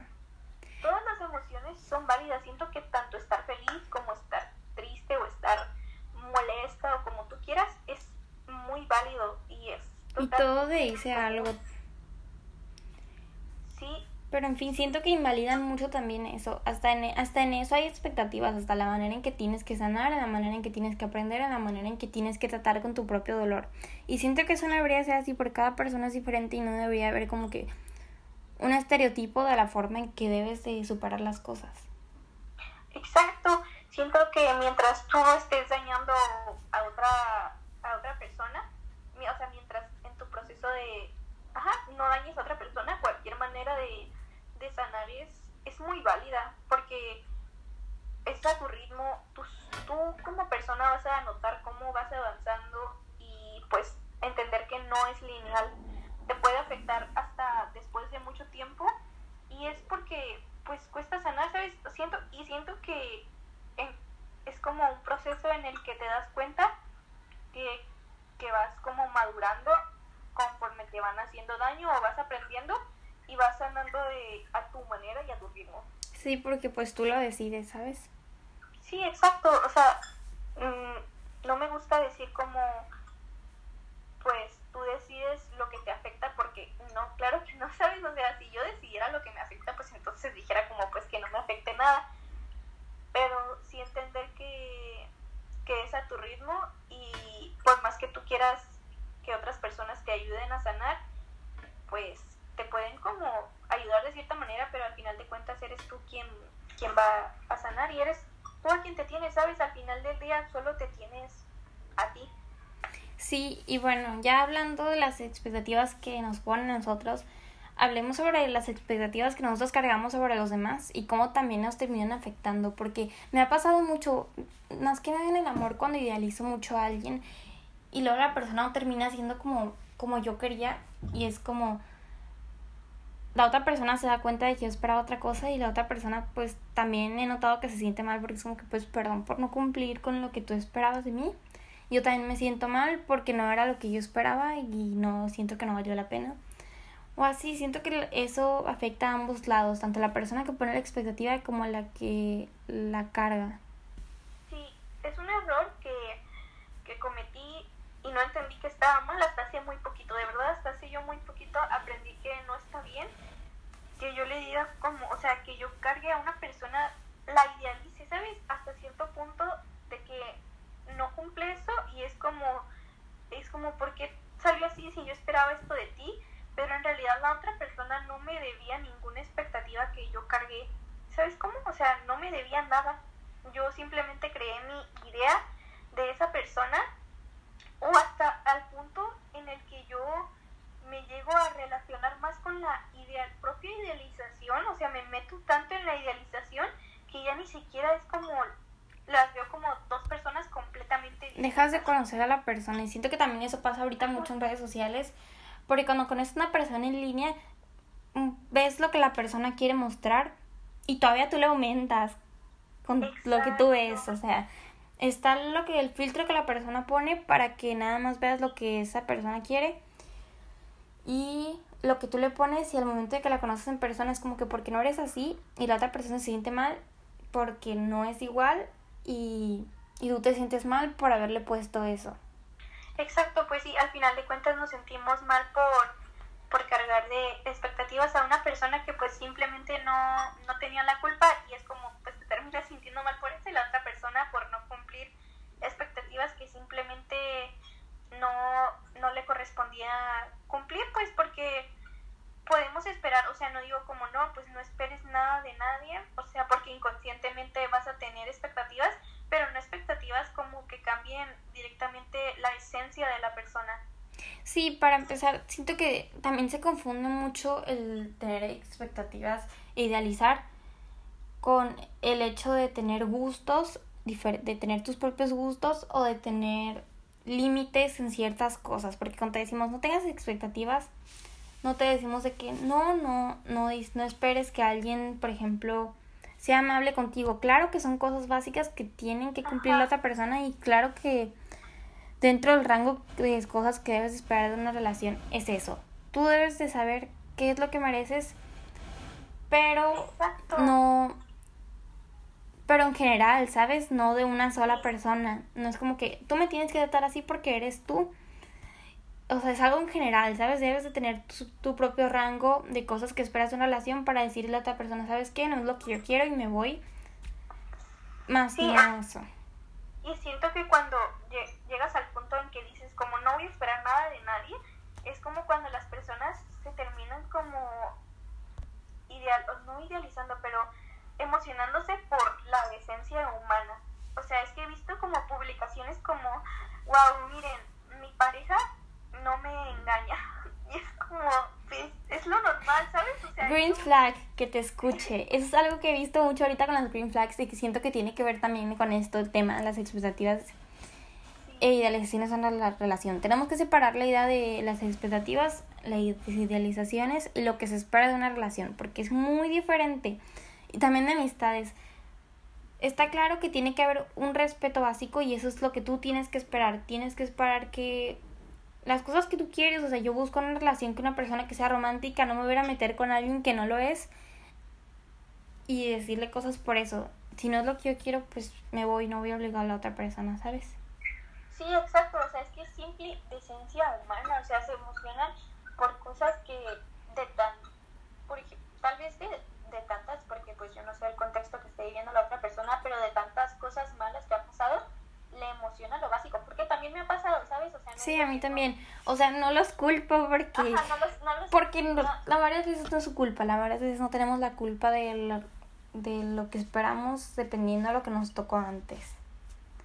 S2: Todas las emociones son válidas. Siento que tanto estar feliz como estar triste o estar molesta o como tú quieras es muy válido y es...
S1: Y todo te dice algo.
S2: Sí.
S1: Pero en fin, siento que invalidan mucho también eso. Hasta en, hasta en eso hay expectativas, hasta la manera en que tienes que sanar, en la manera en que tienes que aprender, en la manera en que tienes que tratar con tu propio dolor. Y siento que eso no debería ser así porque cada persona es diferente y no debería haber como que un estereotipo de la forma en que debes de superar las cosas.
S2: Exacto. Siento que mientras tú estés dañando a otra a otra persona, o sea, mientras en tu proceso de, ajá, no dañes a otra persona, cualquier manera de, de sanar es, es muy válida, porque es a tu ritmo, tú, tú como persona vas a notar cómo vas avanzando y pues entender que no es lineal, te puede afectar hasta y es porque pues cuesta sanar, ¿sabes? Siento, y siento que es como un proceso en el que te das cuenta que, vas como madurando conforme te van haciendo daño o vas aprendiendo y vas sanando de, a tu manera y a tu ritmo.
S1: Sí, porque pues tú lo decides, ¿sabes?
S2: Sí, exacto. O sea, mm, no me gusta decir como, pues tú decides lo que te afecta porque no, claro que no sabes. O sea, si yo decidiera lo que me afecta, pues entonces dijera como, pues que no me afecte nada. Pero sí entender que, que es a tu ritmo y por más que tú quieras que otras personas te ayuden a sanar, pues te pueden como ayudar de cierta manera, pero al final de cuentas eres tú quien, quien va a sanar y eres tú a quien te tienes, ¿sabes? Al final del día solo te tienes a ti.
S1: Sí, y bueno, ya hablando de las expectativas que nos ponen nosotros, hablemos sobre las expectativas que nosotros cargamos sobre los demás y cómo también nos terminan afectando, porque me ha pasado mucho, más que nada en el amor, cuando idealizo mucho a alguien y luego la persona no termina siendo como, como yo quería y es como la otra persona se da cuenta de que yo esperaba otra cosa y la otra persona pues también he notado que se siente mal porque es como que pues perdón por no cumplir con lo que tú esperabas de mí. Yo también me siento mal porque no era lo que yo esperaba y no siento que no valió la pena. O así, siento que eso afecta a ambos lados, tanto la persona que pone la expectativa como la que la carga.
S2: Sí, es un error que, que cometí y no entendí que estaba mal hasta hace muy poquito, de verdad, hasta hace yo muy poquito aprendí que no está bien, que yo le diga como, o sea, que yo cargue a una persona, la idealice, ¿sabes? Hasta cierto punto no cumple eso y es como, es como, porque salió así si yo esperaba esto de ti? Pero en realidad la otra persona no me debía ninguna expectativa que yo cargué. ¿Sabes cómo? O sea, no me debía nada. Yo simplemente creé mi idea de esa persona o hasta al punto en el que yo me llego a relacionar más con la ideal, propia idealización, o sea, me meto tanto en la idealización que ya ni siquiera es como, las veo como dos personas completas
S1: acabas de conocer a la persona y siento que también eso pasa ahorita mucho en redes sociales, porque cuando conoces a una persona en línea, mm, ves lo que la persona quiere mostrar y todavía tú le aumentas con lo que tú ves, o sea, está lo que el filtro que la persona pone para que nada más veas lo que esa persona quiere y lo que tú le pones y al momento de que la conoces en persona es como que porque no eres así y la otra persona se siente mal porque no es igual y, y tú te sientes mal por haberle puesto eso.
S2: Exacto, pues sí, al final de cuentas nos sentimos mal por por cargar de expectativas a una persona que pues simplemente no, no tenía la culpa y es como pues te terminas sintiendo mal por eso y la otra persona por no cumplir expectativas que simplemente no, no le correspondía cumplir pues porque podemos esperar, o sea, no digo como no, pues no esperes nada de nadie, o sea, porque inconscientemente vas a tener expectativas, pero no expectativas como que cambien directamente la esencia de la persona.
S1: Sí, para empezar, siento que también se confunde mucho el tener expectativas e idealizar con el hecho de tener gustos, de tener tus propios gustos o de tener límites en ciertas cosas, porque cuando te decimos no tengas expectativas, no te decimos de que no, no, no, no esperes que alguien, por ejemplo, sea amable contigo. Claro que son cosas básicas que tienen que cumplir la otra persona y claro que dentro del rango de cosas que debes esperar de una relación es eso. Tú debes de saber qué es lo que mereces, pero no pero en general, ¿sabes? No de una sola persona. No es como que tú me tienes que tratar así porque eres tú. O sea, es algo en general, ¿sabes? Debes de tener tu, propio rango de cosas que esperas de una relación para decirle a otra persona, ¿sabes qué? No es lo que yo quiero y me voy. Más sí, eso.
S2: Y siento que cuando llegas al punto en que dices, como no voy a esperar nada de nadie, es como cuando las personas se terminan como ideal, no idealizando, pero emocionándose por la decencia humana. O sea, es que he visto como publicaciones como, wow, miren, mi pareja no me engaña. Y es como, pues, es lo normal, ¿sabes? O sea,
S1: green flag, que te escuche. Eso es algo que he visto mucho ahorita con las green flags y que siento que tiene que ver también con esto, el tema, las expectativas idealizaciones en la relación. Tenemos que separar la idea de las expectativas, las idealizaciones lo que se espera de una relación, porque es muy diferente. Y también de amistades. Está claro que tiene que haber un respeto básico y eso es lo que tú tienes que esperar. Tienes que esperar que las cosas que tú quieres, o sea, yo busco una relación con una persona que sea romántica, no me voy a meter con alguien que no lo es y decirle cosas por eso. Si no es lo que yo quiero, pues me voy, no voy a obligar a la otra persona, ¿sabes?
S2: Sí, exacto, o sea, es que es simple de esencia humana, o sea, se emocionan por cosas que de tan, por tal vez de, de tantas, porque pues yo no sé el contexto que esté viviendo la otra persona, pero de tantas cosas malas que ha pasado, le emociona lo básico, porque también me ha pasado, ¿sabes? O sea,
S1: sí, a mí también. O sea, no los culpo porque...
S2: no los, no los,
S1: porque la varias veces no es su culpa, la varias veces no tenemos la culpa de lo, de lo que esperamos dependiendo de lo que nos tocó antes.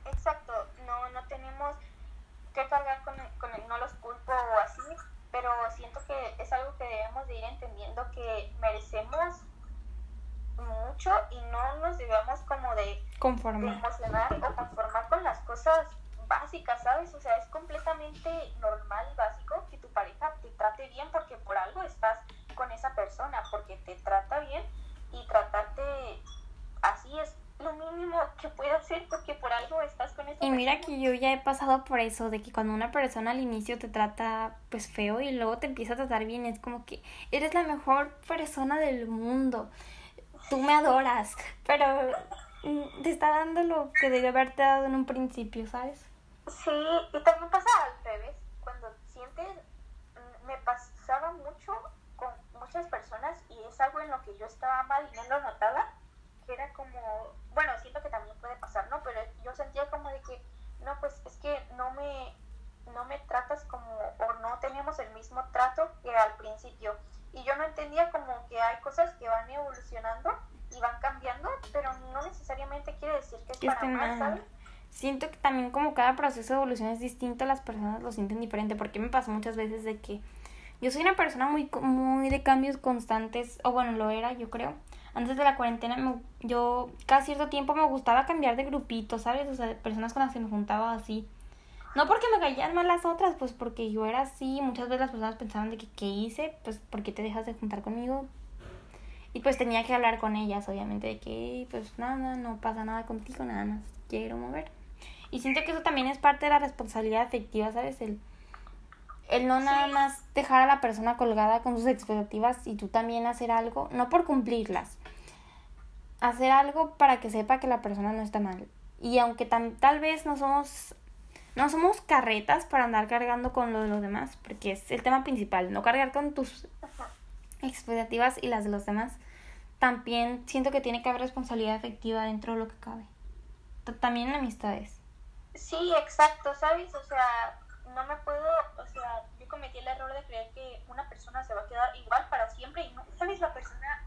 S2: Exacto, no, no tenemos que cargar con con el no los culpo o así, pero siento que es algo que debemos de ir entendiendo que merecemos mucho y no nos debemos como de,
S1: conformar.
S2: emocionar o conformar con las cosas básicas, ¿sabes? O sea, es completamente normal y básico que tu pareja te trate bien porque por algo estás con esa persona, porque te trata bien y tratarte así es lo mínimo que puede hacer porque por algo estás con esa
S1: Y mira que yo ya he pasado por eso, de que cuando una persona al inicio te trata pues feo y luego te empieza a tratar bien, es como que eres la mejor persona del mundo tú me adoras, pero mm, te está dando lo que debe haberte dado en un principio, ¿sabes?
S2: Sí, y también pasa al revés, cuando sientes, mm, me pasaba mucho con muchas personas y es algo en lo que yo estaba mal y no lo notaba, que era como, bueno, siento que también puede pasar, ¿no? Pero yo sentía como de que, no, pues es que no me, no me tratas como, o no tenemos el mismo trato que al principio y yo no entendía como que hay cosas que van evolucionando y van cambiando, pero no necesariamente quiere decir que es para mal, ¿sabes?
S1: Siento que también como cada proceso de evolución es distinto, las personas lo sienten diferente, porque me pasa muchas veces de que yo soy una persona muy, muy de cambios constantes, o bueno, lo era, yo creo. Antes de la cuarentena, yo cada cierto tiempo me gustaba cambiar de grupito, ¿sabes? O sea, de personas con las que me juntaba así. No porque me caían mal las otras, pues porque yo era así. Muchas veces las personas pensaban de que, ¿qué hice? Pues, ¿por qué te dejas de juntar conmigo? Y pues tenía que hablar con ellas, obviamente, de que, pues nada, no pasa nada contigo, nada más quiero mover. Y siento que eso también es parte de la responsabilidad afectiva, ¿sabes? El, el no nada más dejar a la persona colgada con sus expectativas y tú también hacer algo, no por cumplirlas, hacer algo para que sepa que la persona no está mal. Y aunque tal vez no somos no somos carretas para andar cargando con lo de los demás, porque es el tema principal, no cargar con tus expectativas y las de los demás. También siento que tiene que haber responsabilidad efectiva dentro de lo que cabe. También en amistades.
S2: Sí, exacto, ¿sabes? O sea, no me puedo, o sea, yo cometí el error de creer que una persona se va a quedar igual para siempre y no, ¿sabes? La persona,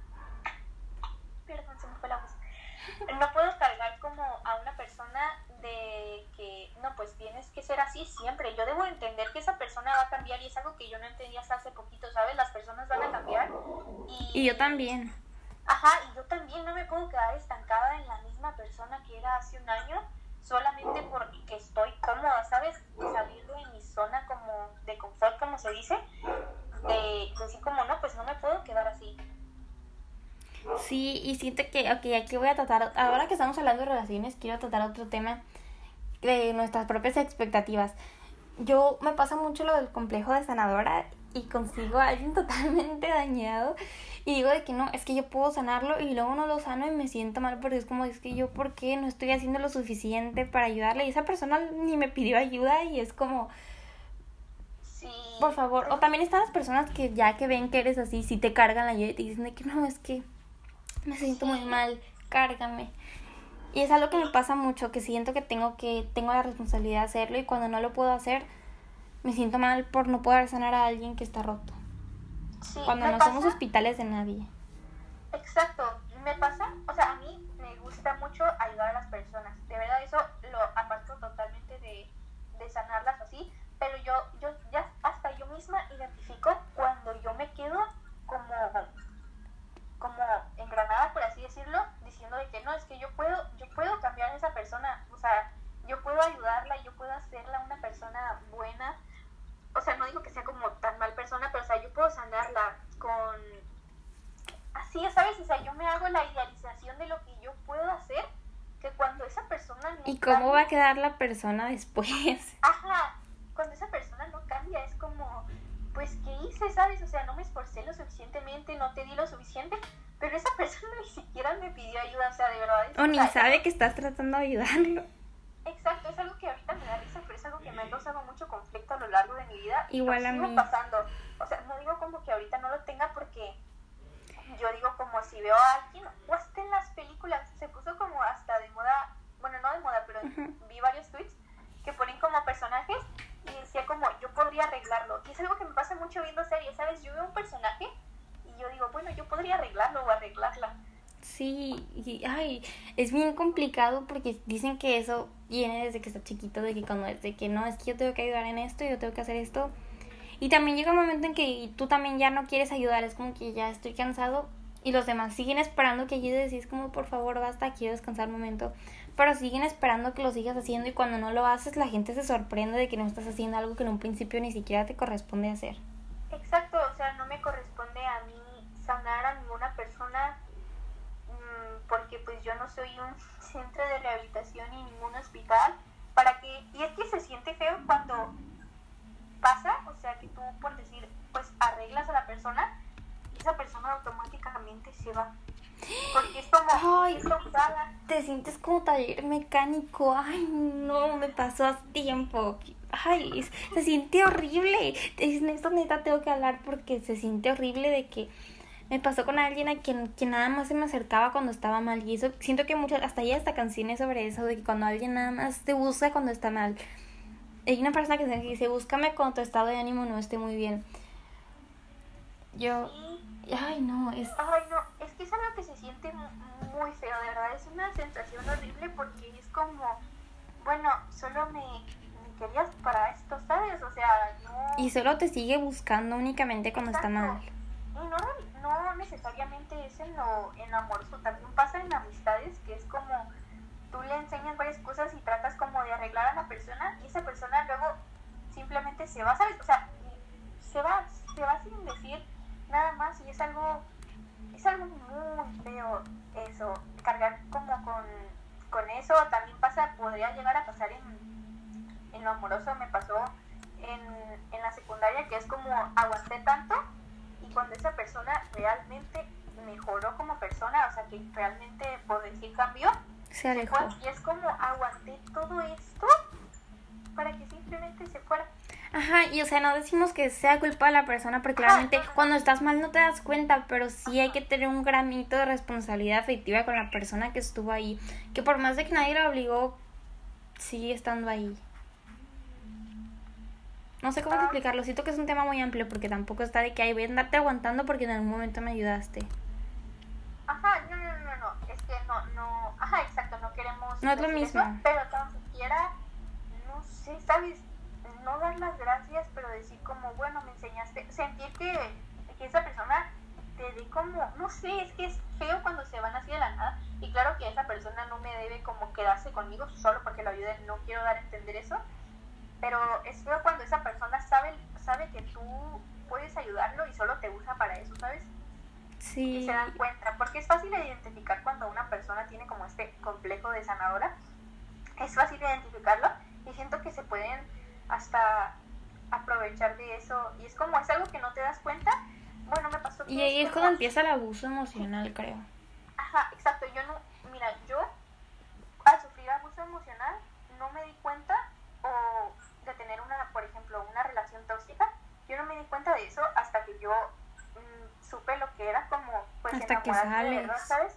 S2: perdón, se me fue la voz. No puedo cargar como a una persona de que, no, pues tienes que ser así siempre. Yo debo entender que esa persona va a cambiar y es algo que yo no entendía hasta hace poquito, ¿sabes? Las personas van a cambiar. Y,
S1: yo también.
S2: Ajá, y yo también no me puedo quedar estancada en la misma persona que era hace un año solamente porque estoy cómoda, ¿sabes? Salir de mi zona como de confort, como se dice, de decir como, no, pues no me puedo quedar así.
S1: Sí, y siento que, ok, aquí voy a tratar, ahora que estamos hablando de relaciones, quiero tratar otro tema de nuestras propias expectativas. Yo me pasa mucho lo del complejo de sanadora y consigo a alguien totalmente dañado y digo de que no, es que yo puedo sanarlo y luego no lo sano y me siento mal porque es como, es que yo, ¿por qué no estoy haciendo lo suficiente para ayudarle? Y esa persona ni me pidió ayuda y es como,
S2: sí.
S1: por favor, o también están las personas que ya que ven que eres así, si te cargan la ayuda y te dicen de que no, es que me siento muy mal, cárgame. Y es algo que me pasa mucho, que siento que tengo que tengo la responsabilidad de hacerlo y cuando no lo puedo hacer, me siento mal por no poder sanar a alguien que está roto.
S2: Sí,
S1: cuando no
S2: pasa-
S1: somos hospitales de nadie.
S2: Exacto, me pasa, o sea, a mí me gusta mucho ayudar a las personas. De verdad, eso lo aparto totalmente de, de sanarlas así. Pero yo, yo ya hasta yo misma identifico cuando yo me quedo como, como engranada, por así decirlo, diciendo de que no, es que yo puedo, yo puedo cambiar a esa persona. O sea, yo puedo ayudarla, yo puedo hacerla una persona buena. O sea, no digo que sea como tan mal persona, pero o sea, yo puedo sanarla con así, ¿sabes? O sea, yo me hago la idealización de lo que yo puedo hacer, que cuando esa persona no
S1: ¿Y cómo va a quedar la persona después?
S2: Ajá, cuando esa persona no cambia, es como, pues, ¿qué hice, sabes? O sea, no me esforcé lo suficientemente, no te di lo suficiente, pero esa persona ni siquiera me pidió ayuda, o sea, de verdad. es-
S1: O ni sabe que estás tratando de ayudarlo.
S2: Exacto, es algo que ahorita me da risa, pero es algo que me ha causado mucho conflicto a lo largo de mi vida. y
S1: Igual a mí.
S2: pasando. O sea, no digo como que ahorita no lo tenga porque yo digo como si veo a alguien, o hasta en las películas, se puso como hasta de moda, bueno, no de moda, pero vi varios tweets que ponen como personajes y decía como yo podría arreglarlo. Y es algo que me pasa mucho viendo series, ¿sabes? Yo veo un personaje y yo digo, bueno, yo podría arreglarlo o arreglarla.
S1: Sí, y, ay, es bien complicado porque dicen que eso viene desde que está chiquito, de que cuando es de que no, es que yo tengo que ayudar en esto, yo tengo que hacer esto. Y también llega un momento en que tú también ya no quieres ayudar, es como que ya estoy cansado y los demás siguen esperando que ayudes y es como, por favor, basta, quiero descansar un momento. Pero siguen esperando que lo sigas haciendo y cuando no lo haces la gente se sorprende de que no estás haciendo algo que en un principio ni siquiera te corresponde hacer.
S2: Exacto, o sea, no me corresponde a mí sanar a ninguna persona mm, porque pues yo no soy un centro de rehabilitación ni ningún hospital para que y es que se siente feo cuando pasa, o sea, que tú por decir, pues arreglas a la persona esa persona automáticamente se va. Porque es como
S1: Ay.
S2: es
S1: te sientes como taller mecánico. Ay, no, me pasó tiempo. Ay, es- se siente horrible. Es, esto neta tengo que hablar porque se siente horrible de que me pasó con alguien a quien, quien nada más se me acercaba cuando estaba mal. Y eso, siento que muchas, hasta hay hasta canciones sobre eso, de que cuando alguien nada más te busca cuando está mal. Hay una persona que dice, búscame cuando tu estado de ánimo no esté muy bien. Yo, ay, no, es...
S2: Ay, no, es que es algo que se siente mu- muy feo, de verdad. Es una sensación horrible porque es como, bueno, solo me, me querías para esto, ¿sabes? O sea, no.
S1: Y solo te sigue buscando únicamente cuando está mal.
S2: Exacto. Y no, no necesariamente es en lo, en lo amoroso, también pasa en amistades que es como, tú le enseñas varias cosas y tratas como de arreglar a la persona y esa persona luego simplemente se va. O sea, se va, se va sin decir nada más y es algo, es algo muy feo eso, cargar como con, con eso, también pasa, podría llegar a pasar en, en lo amoroso, me pasó en, en la secundaria que es como aguanté tanto cuando esa persona realmente mejoró como persona, o sea que realmente por decir cambió,
S1: se alejó.
S2: y es como aguanté todo esto para que simplemente se fuera.
S1: Ajá, y o sea, no decimos que sea culpa de la persona, porque claramente cuando estás mal no te das cuenta, pero sí hay que tener un granito de responsabilidad afectiva con la persona que estuvo ahí, que por más de que nadie la obligó, sigue estando ahí. No sé cómo explicarlo, siento que es un tema muy amplio porque tampoco está de que ahí voy a andarte aguantando porque en algún momento me ayudaste.
S2: Ajá, no, no, no, no, es que no, no, ajá, exacto, no queremos...
S1: No es lo mismo.
S2: pero tan siquiera, no sé, ¿sabes? no dar las gracias, pero decir como, bueno, me enseñaste, sentir que, que esa persona te dé como, no sé, es que es feo cuando se van así de la nada. Y claro que esa persona no me debe como quedarse conmigo solo porque lo ayude, no quiero dar a entender eso. Pero es feo cuando esa persona sabe, sabe que tú puedes ayudarlo y solo te usa para eso, ¿sabes?
S1: Sí.
S2: Y se dan cuenta, porque es fácil de identificar cuando una persona tiene como este complejo de sanadora. Es fácil de identificarlo y siento que se pueden hasta aprovechar de eso. Y es como, es algo que no te das cuenta. Bueno, me pasó
S1: Y ahí es cuando empieza el abuso emocional, creo.
S2: Ajá, exacto. Yo no, mira, yo al sufrir abuso emocional no me di cuenta o de tener una, por ejemplo, una relación tóxica, yo no me di cuenta de eso hasta que yo mm, supe lo que era como, pues,
S1: hasta que
S2: sales. ¿sabes?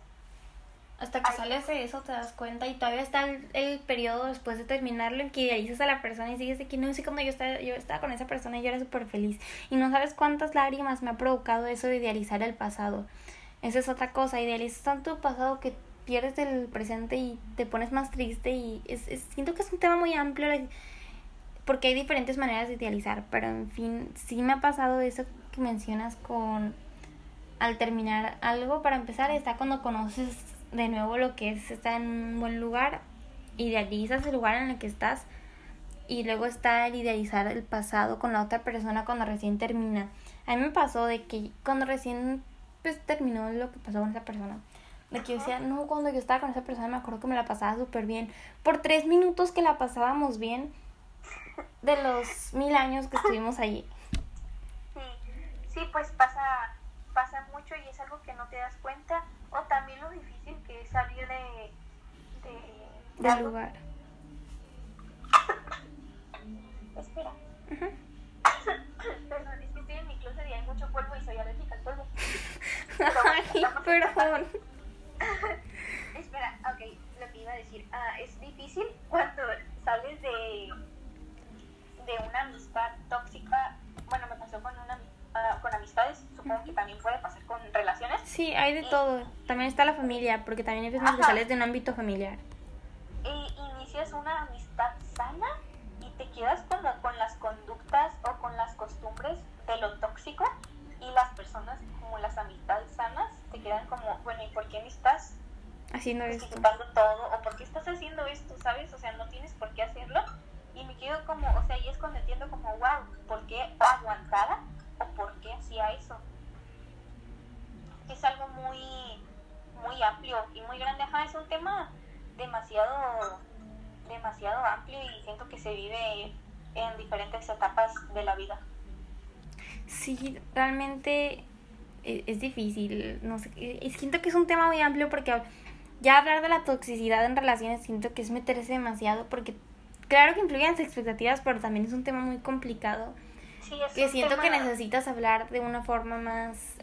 S1: Hasta que sales de eso te das cuenta y todavía está el, periodo después de terminarlo en que idealizas a la persona y sigues de que no sé cuando yo estaba, yo estaba con esa persona y yo era súper feliz y no sabes cuántas lágrimas me ha provocado eso de idealizar el pasado. Esa es otra cosa, idealizas tanto tu pasado que pierdes el presente y te pones más triste y es, siento que es un tema muy amplio porque hay diferentes maneras de idealizar, pero en fin, sí me ha pasado eso que mencionas con al terminar algo, para empezar, está cuando conoces de nuevo lo que es estar en un buen lugar, idealizas el lugar en el que estás y luego está el idealizar el pasado con la otra persona cuando recién termina. A mí me pasó de que cuando recién pues terminó lo que pasó con esa persona, de que yo decía, no, cuando yo estaba con esa persona me acuerdo que me la pasaba súper bien. Por tres minutos que la pasábamos bien de los mil años que estuvimos allí.
S2: Sí, sí, pues pasa, pasa mucho y es algo que no te das cuenta o también lo difícil que es salir de, de,
S1: del lugar.
S2: Espera. Perdón, es que estoy en mi closet y hay mucho polvo y soy alérgica al polvo.
S1: Ay, perdón.
S2: Espera, ok, lo que iba a decir. Ah, es difícil cuando sales de, de una amistad tóxica. Bueno, me pasó con una uh, con amistades, que también puede pasar con relaciones.
S1: Sí, hay de todo. También está la familia, porque también hay veces que sales de un ámbito familiar.
S2: Y inicias una amistad sana y te quedas como con las conductas o con las costumbres de lo tóxico y las personas como las amistades sanas te quedan como, bueno, ¿y por qué me estás
S1: haciendo esto? Difícil, no sé, siento que es un tema muy amplio porque ya hablar de la toxicidad en relaciones siento que es meterse demasiado porque claro que influyen las expectativas, pero también es un tema muy complicado
S2: sí,
S1: que siento que necesitas hablar de una forma más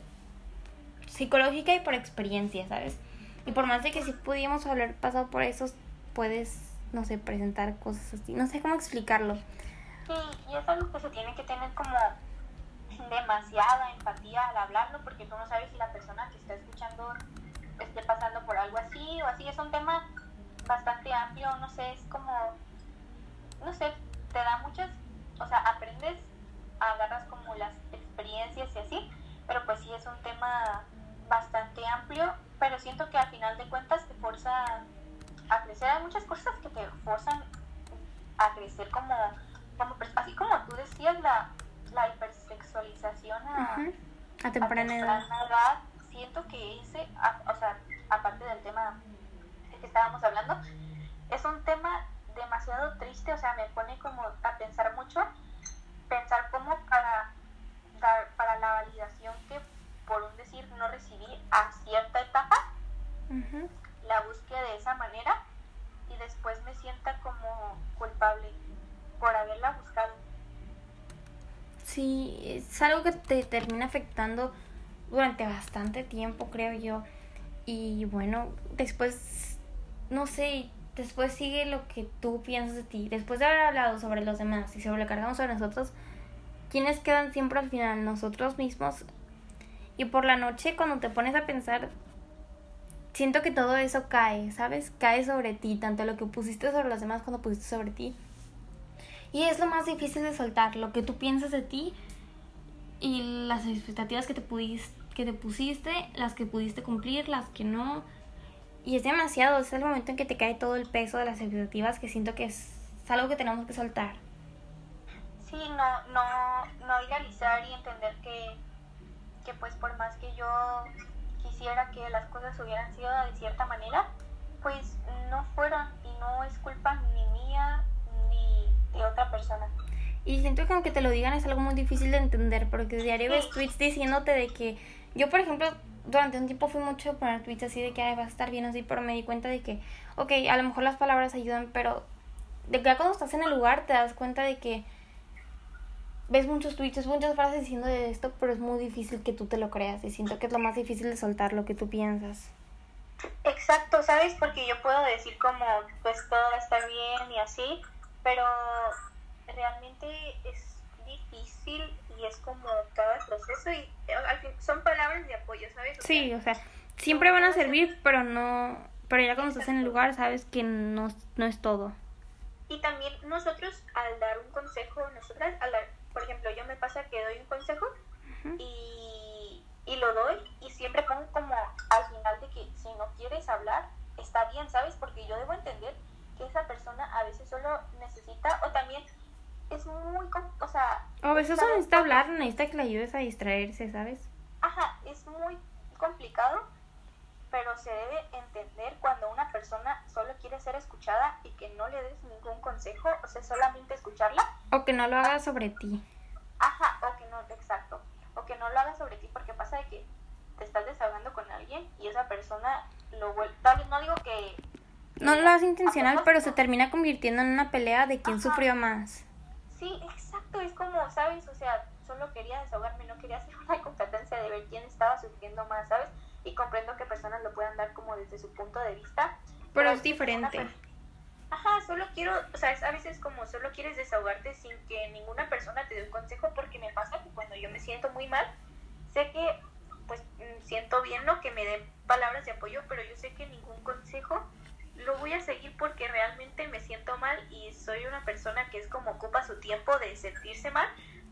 S1: psicológica y por experiencia, ¿sabes? Y por más de que si pudiéramos haber pasado por eso, puedes, no sé, presentar cosas así. No sé cómo explicarlo.
S2: Sí, y es algo que se tiene que tener como demasiada empatía al hablarlo, porque tú no sabes si la persona que está escuchando esté pasando por algo así o así. Es un tema bastante amplio, no sé, es como, no sé, te da muchas, o sea, aprendes, agarras como las experiencias y así, pero pues sí es un tema bastante amplio, pero siento que al final de cuentas te forza a crecer. Hay muchas cosas que te forzan a crecer como, como así como tú decías, la, la hipersexualización a,
S1: a temprana,
S2: edad. Siento que ese, o sea, aparte del tema que estábamos hablando, es un tema demasiado triste, o sea, me pone como a pensar mucho, pensar como para, dar, para la validación que, por un decir, no recibí a cierta etapa, la busque de esa manera y después me sienta como culpable por haberla buscado.
S1: Sí, es algo que te termina afectando durante bastante tiempo, creo yo. Y bueno, después, no sé, después sigue lo que tú piensas de ti. Después de haber hablado sobre los demás y sobrecargamos sobre nosotros, ¿quiénes quedan siempre al final? Nosotros mismos. Y por la noche, cuando te pones a pensar, siento que todo eso cae, ¿sabes? Cae sobre ti, tanto lo que pusiste sobre los demás cuando pusiste sobre ti. Y es lo más difícil de soltar, lo que tú piensas de ti y las expectativas que te, pudiste, que te pusiste, las que pudiste cumplir, las que no. Y es demasiado, es el momento en que te cae todo el peso de las expectativas que siento que es, algo que tenemos que soltar.
S2: Sí, no, no, no idealizar y entender que, que pues por más que yo quisiera que las cosas hubieran sido de cierta manera, pues no fueron y no es culpa ni mía ni de otra persona.
S1: Y siento que aunque te lo digan es algo muy difícil de entender porque diario ves tweets diciéndote de que yo por ejemplo durante un tiempo fui mucho a poner tweets así de que Ay, va a estar bien así, pero me di cuenta de que, ok, a lo mejor las palabras ayudan, pero de que ya cuando estás en el lugar te das cuenta de que ves muchos tweets, muchas frases diciendo de esto, pero es muy difícil que tú te lo creas y siento que es lo más difícil de soltar lo que tú piensas.
S2: Exacto, ¿sabes? Porque yo puedo decir como, pues todo va a estar bien y así, pero realmente es difícil y es como cada proceso y eh, al fin son palabras de apoyo, ¿sabes?
S1: sí, o sea, siempre van a servir, pero no, pero ya cuando estás en el lugar sabes que no, no es todo.
S2: Y también nosotros al dar un consejo, nosotras al dar por ejemplo, yo me pasa que doy un consejo y, y lo doy y siempre pongo como al final de que si no quieres hablar, está bien, ¿sabes? Porque yo debo entender que esa persona a veces solo necesita o también es muy, o sea...
S1: a veces solo necesita hablar, necesita que le ayudes a distraerse, ¿sabes?
S2: Ajá, es muy complicado, pero se debe entender cuando una persona solo quiere ser escuchada y que no le des ningún consejo, o sea, solamente escucharla.
S1: O que no lo haga sobre ti.
S2: Ajá, o que no, exacto. O que no lo haga sobre ti porque pasa de que te estás desahogando con alguien y esa persona lo vuelve... No digo que...
S1: No lo hace intencional, pero se termina convirtiendo en una pelea de quién sufrió más.
S2: Sí, exacto, es como, ¿sabes? O sea, solo quería desahogarme, no quería hacer una competencia de ver quién estaba sufriendo más, ¿sabes? y comprendo que personas lo puedan dar como desde su punto de vista.
S1: Pero, es diferente.
S2: Ajá, solo quiero, o sea, es a veces como solo quieres desahogarte sin que ninguna persona te dé un consejo porque me pasa que cuando yo me siento muy mal, sé que pues mm, siento bien lo que me den palabras de apoyo, pero yo sé que ningún consejo lo voy a seguir porque realmente me siento mal y soy una persona que es como ocupa su tiempo de sentirse mal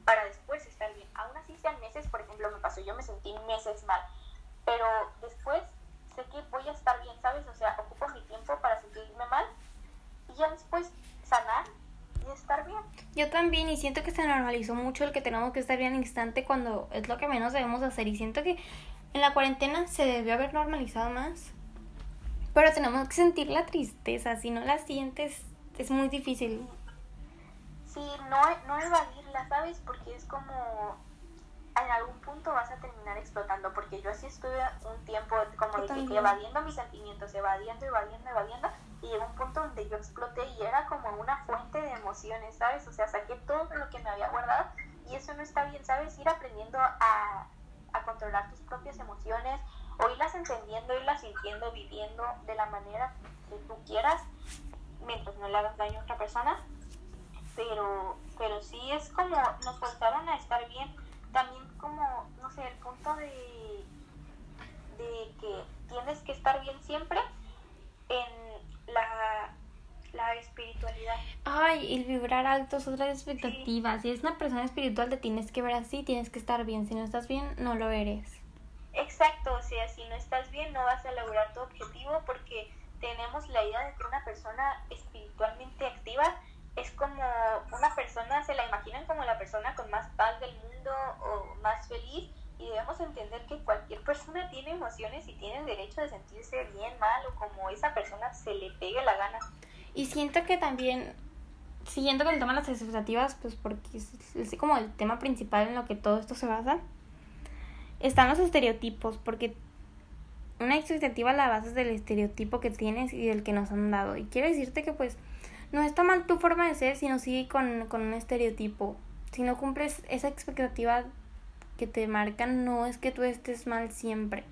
S2: para después estar bien. Aún así sean meses, por ejemplo, me pasó, yo me sentí meses mal pero después sé que voy a estar bien, ¿sabes? O sea, ocupo mi tiempo para sentirme mal y ya después sanar y estar bien.
S1: Yo también, y siento que se normalizó mucho el que tenemos que estar bien al instante cuando es lo que menos debemos hacer. Y siento que en la cuarentena se debió haber normalizado más. Pero tenemos que sentir la tristeza, si no la sientes es muy difícil.
S2: Sí, no, no evadirla, ¿sabes? Porque es como en algún punto vas a terminar explotando, porque yo así estuve un tiempo como de que evadiendo mis sentimientos, evadiendo, evadiendo, evadiendo, y llegó un punto donde yo exploté y era como una fuente de emociones, ¿sabes? O sea, saqué todo lo que me había guardado y eso no está bien, ¿sabes? Ir aprendiendo a, a controlar tus propias emociones o irlas entendiendo, irlas sintiendo, viviendo de la manera que tú quieras, mientras no le hagas daño a otra persona. Pero, pero sí es como nos forzaron a estar bien también como, no sé, el punto de, de que tienes que estar bien siempre en la, la espiritualidad.
S1: Ay, el vibrar alto es otras expectativas. Si eres una persona espiritual te tienes que ver así, tienes que estar bien. Si no estás bien, no lo eres.
S2: Exacto, o sea, si no estás bien no vas a lograr tu objetivo porque tenemos la idea de que una persona espiritualmente activa es como una persona, se la imaginan como la persona con más paz del mundo o más feliz y debemos entender que cualquier persona tiene emociones y tiene el derecho de sentirse bien, mal o como esa persona se le pegue la gana.
S1: Y siento que también, siguiendo con el tema de las expectativas, pues porque es, es como el tema principal en lo que todo esto se basa, están los estereotipos, porque una expectativa la base del estereotipo que tienes y del que nos han dado. Y quiero decirte que pues no está mal tu forma de ser, sino sigue con, con un estereotipo. Si no cumples esa expectativa que te marcan, no es que tú estés mal siempre.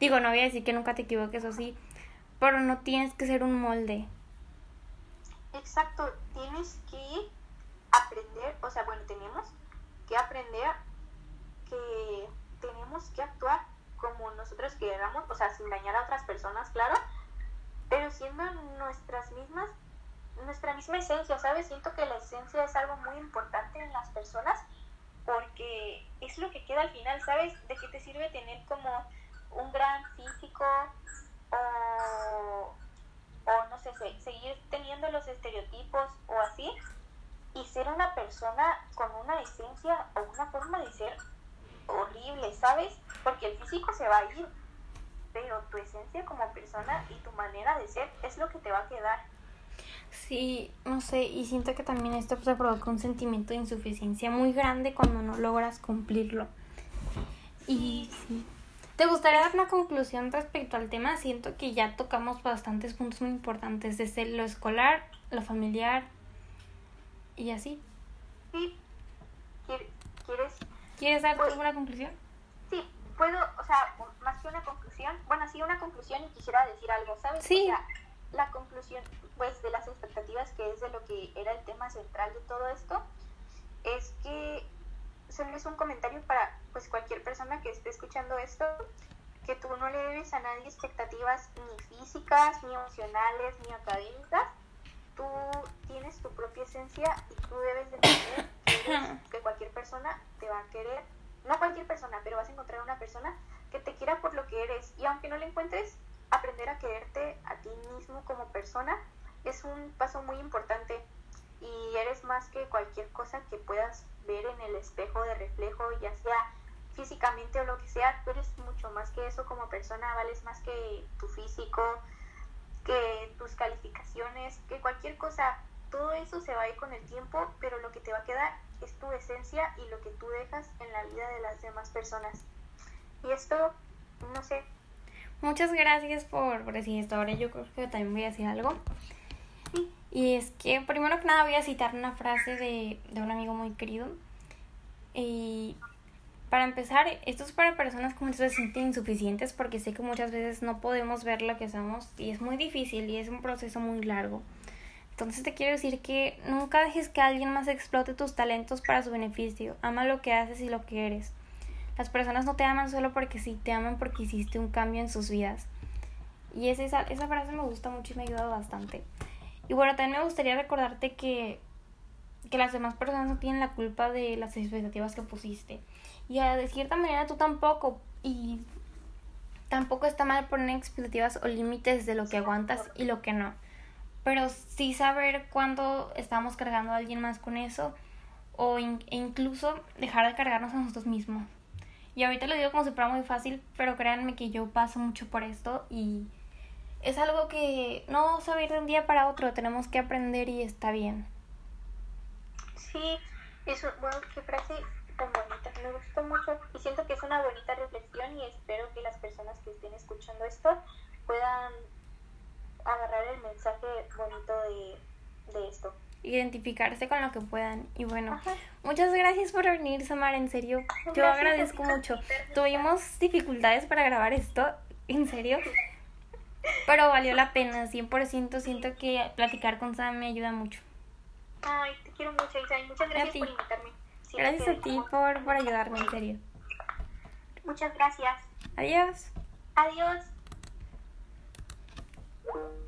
S1: Digo, no voy a decir que nunca te equivoques o sí, pero no tienes que ser un molde.
S2: Exacto, tienes que aprender, o sea, bueno, tenemos que aprender que tenemos que actuar como nosotros queramos, o sea, sin dañar a otras personas, claro, pero siendo nuestras mismas, nuestra misma esencia, ¿sabes? Siento que la esencia es algo muy importante en las personas porque es lo que queda al final, ¿sabes? ¿De qué te sirve tener como un gran físico o, o no sé, seguir teniendo los estereotipos o así y ser una persona con una esencia o una forma de ser horrible, ¿sabes? Porque el físico se va a ir, pero tu esencia como persona y tu manera de ser es lo que te va a quedar.
S1: Sí, no sé, y siento que también esto se provoca un sentimiento de insuficiencia muy grande cuando no logras cumplirlo. Y sí. ¿Te gustaría dar una conclusión respecto al tema? Siento que ya tocamos bastantes puntos muy importantes, desde lo escolar, lo familiar y así.
S2: Sí. ¿Quieres
S1: ¿Quieres dar alguna conclusión?
S2: Sí, puedo, o sea, más que una conclusión, bueno, sí, una conclusión y quisiera decir algo, ¿sabes?
S1: Sí.
S2: O sea, la conclusión, pues, de las expectativas, que es de lo que era el tema central de todo esto, es que solo es un comentario para, pues, cualquier persona que esté escuchando esto, que tú no le debes a nadie expectativas ni físicas, ni emocionales, ni académicas. Tú tienes tu propia esencia y tú debes de tener que cualquier persona te va a querer, no cualquier persona, pero vas a encontrar una persona que te quiera por lo que eres. Y aunque no le encuentres, aprender a quererte a ti mismo como persona es un paso muy importante. Y eres más que cualquier cosa que puedas ver en el espejo de reflejo, ya sea físicamente o lo que sea, tú eres mucho más que eso como persona, vales más que tu físico, que tus calificaciones, que cualquier cosa, todo eso se va a ir con el tiempo, pero lo que te va a quedar es tu esencia y lo que tú dejas en la vida de las demás personas. Y esto, no sé.
S1: Muchas gracias por, por decir esto. Ahora yo creo que también voy a decir algo. Y es que primero que nada voy a citar una frase de, de un amigo muy querido. Y para empezar, esto es para personas como se sienten insuficientes porque sé que muchas veces no podemos ver lo que somos y es muy difícil y es un proceso muy largo. Entonces te quiero decir que nunca dejes que alguien más explote tus talentos para su beneficio. Ama lo que haces y lo que eres. Las personas no te aman solo porque sí, te aman porque hiciste un cambio en sus vidas. Y esa, esa frase me gusta mucho y me ha ayudado bastante. Y bueno, también me gustaría recordarte que, que las demás personas no tienen la culpa de las expectativas que pusiste. Y de cierta manera tú tampoco. Y tampoco está mal poner expectativas o límites de lo que aguantas y lo que no pero sí saber cuándo estamos cargando a alguien más con eso o e incluso dejar de cargarnos a nosotros mismos. Y ahorita lo digo como si fuera muy fácil, pero créanme que yo paso mucho por esto y es algo que no saber de un día para otro, tenemos que aprender y está bien.
S2: Sí, eso, bueno, qué frase tan bonita, me gustó mucho y siento que es una bonita reflexión y espero que las personas que estén escuchando esto puedan agarrar el mensaje bonito de, de esto.
S1: Identificarse con lo que puedan. Y bueno, muchas gracias por venir, Samar, en serio. Yo agradezco mucho. Tuvimos dificultades para grabar esto, en serio. Pero valió la pena, 100%. Siento que platicar con Sam me ayuda mucho.
S2: Ay, te quiero mucho, Isa. Muchas gracias por invitarme.
S1: gracias a ti por, por ayudarme, en serio.
S2: Muchas gracias.
S1: Adiós.
S2: Adiós. you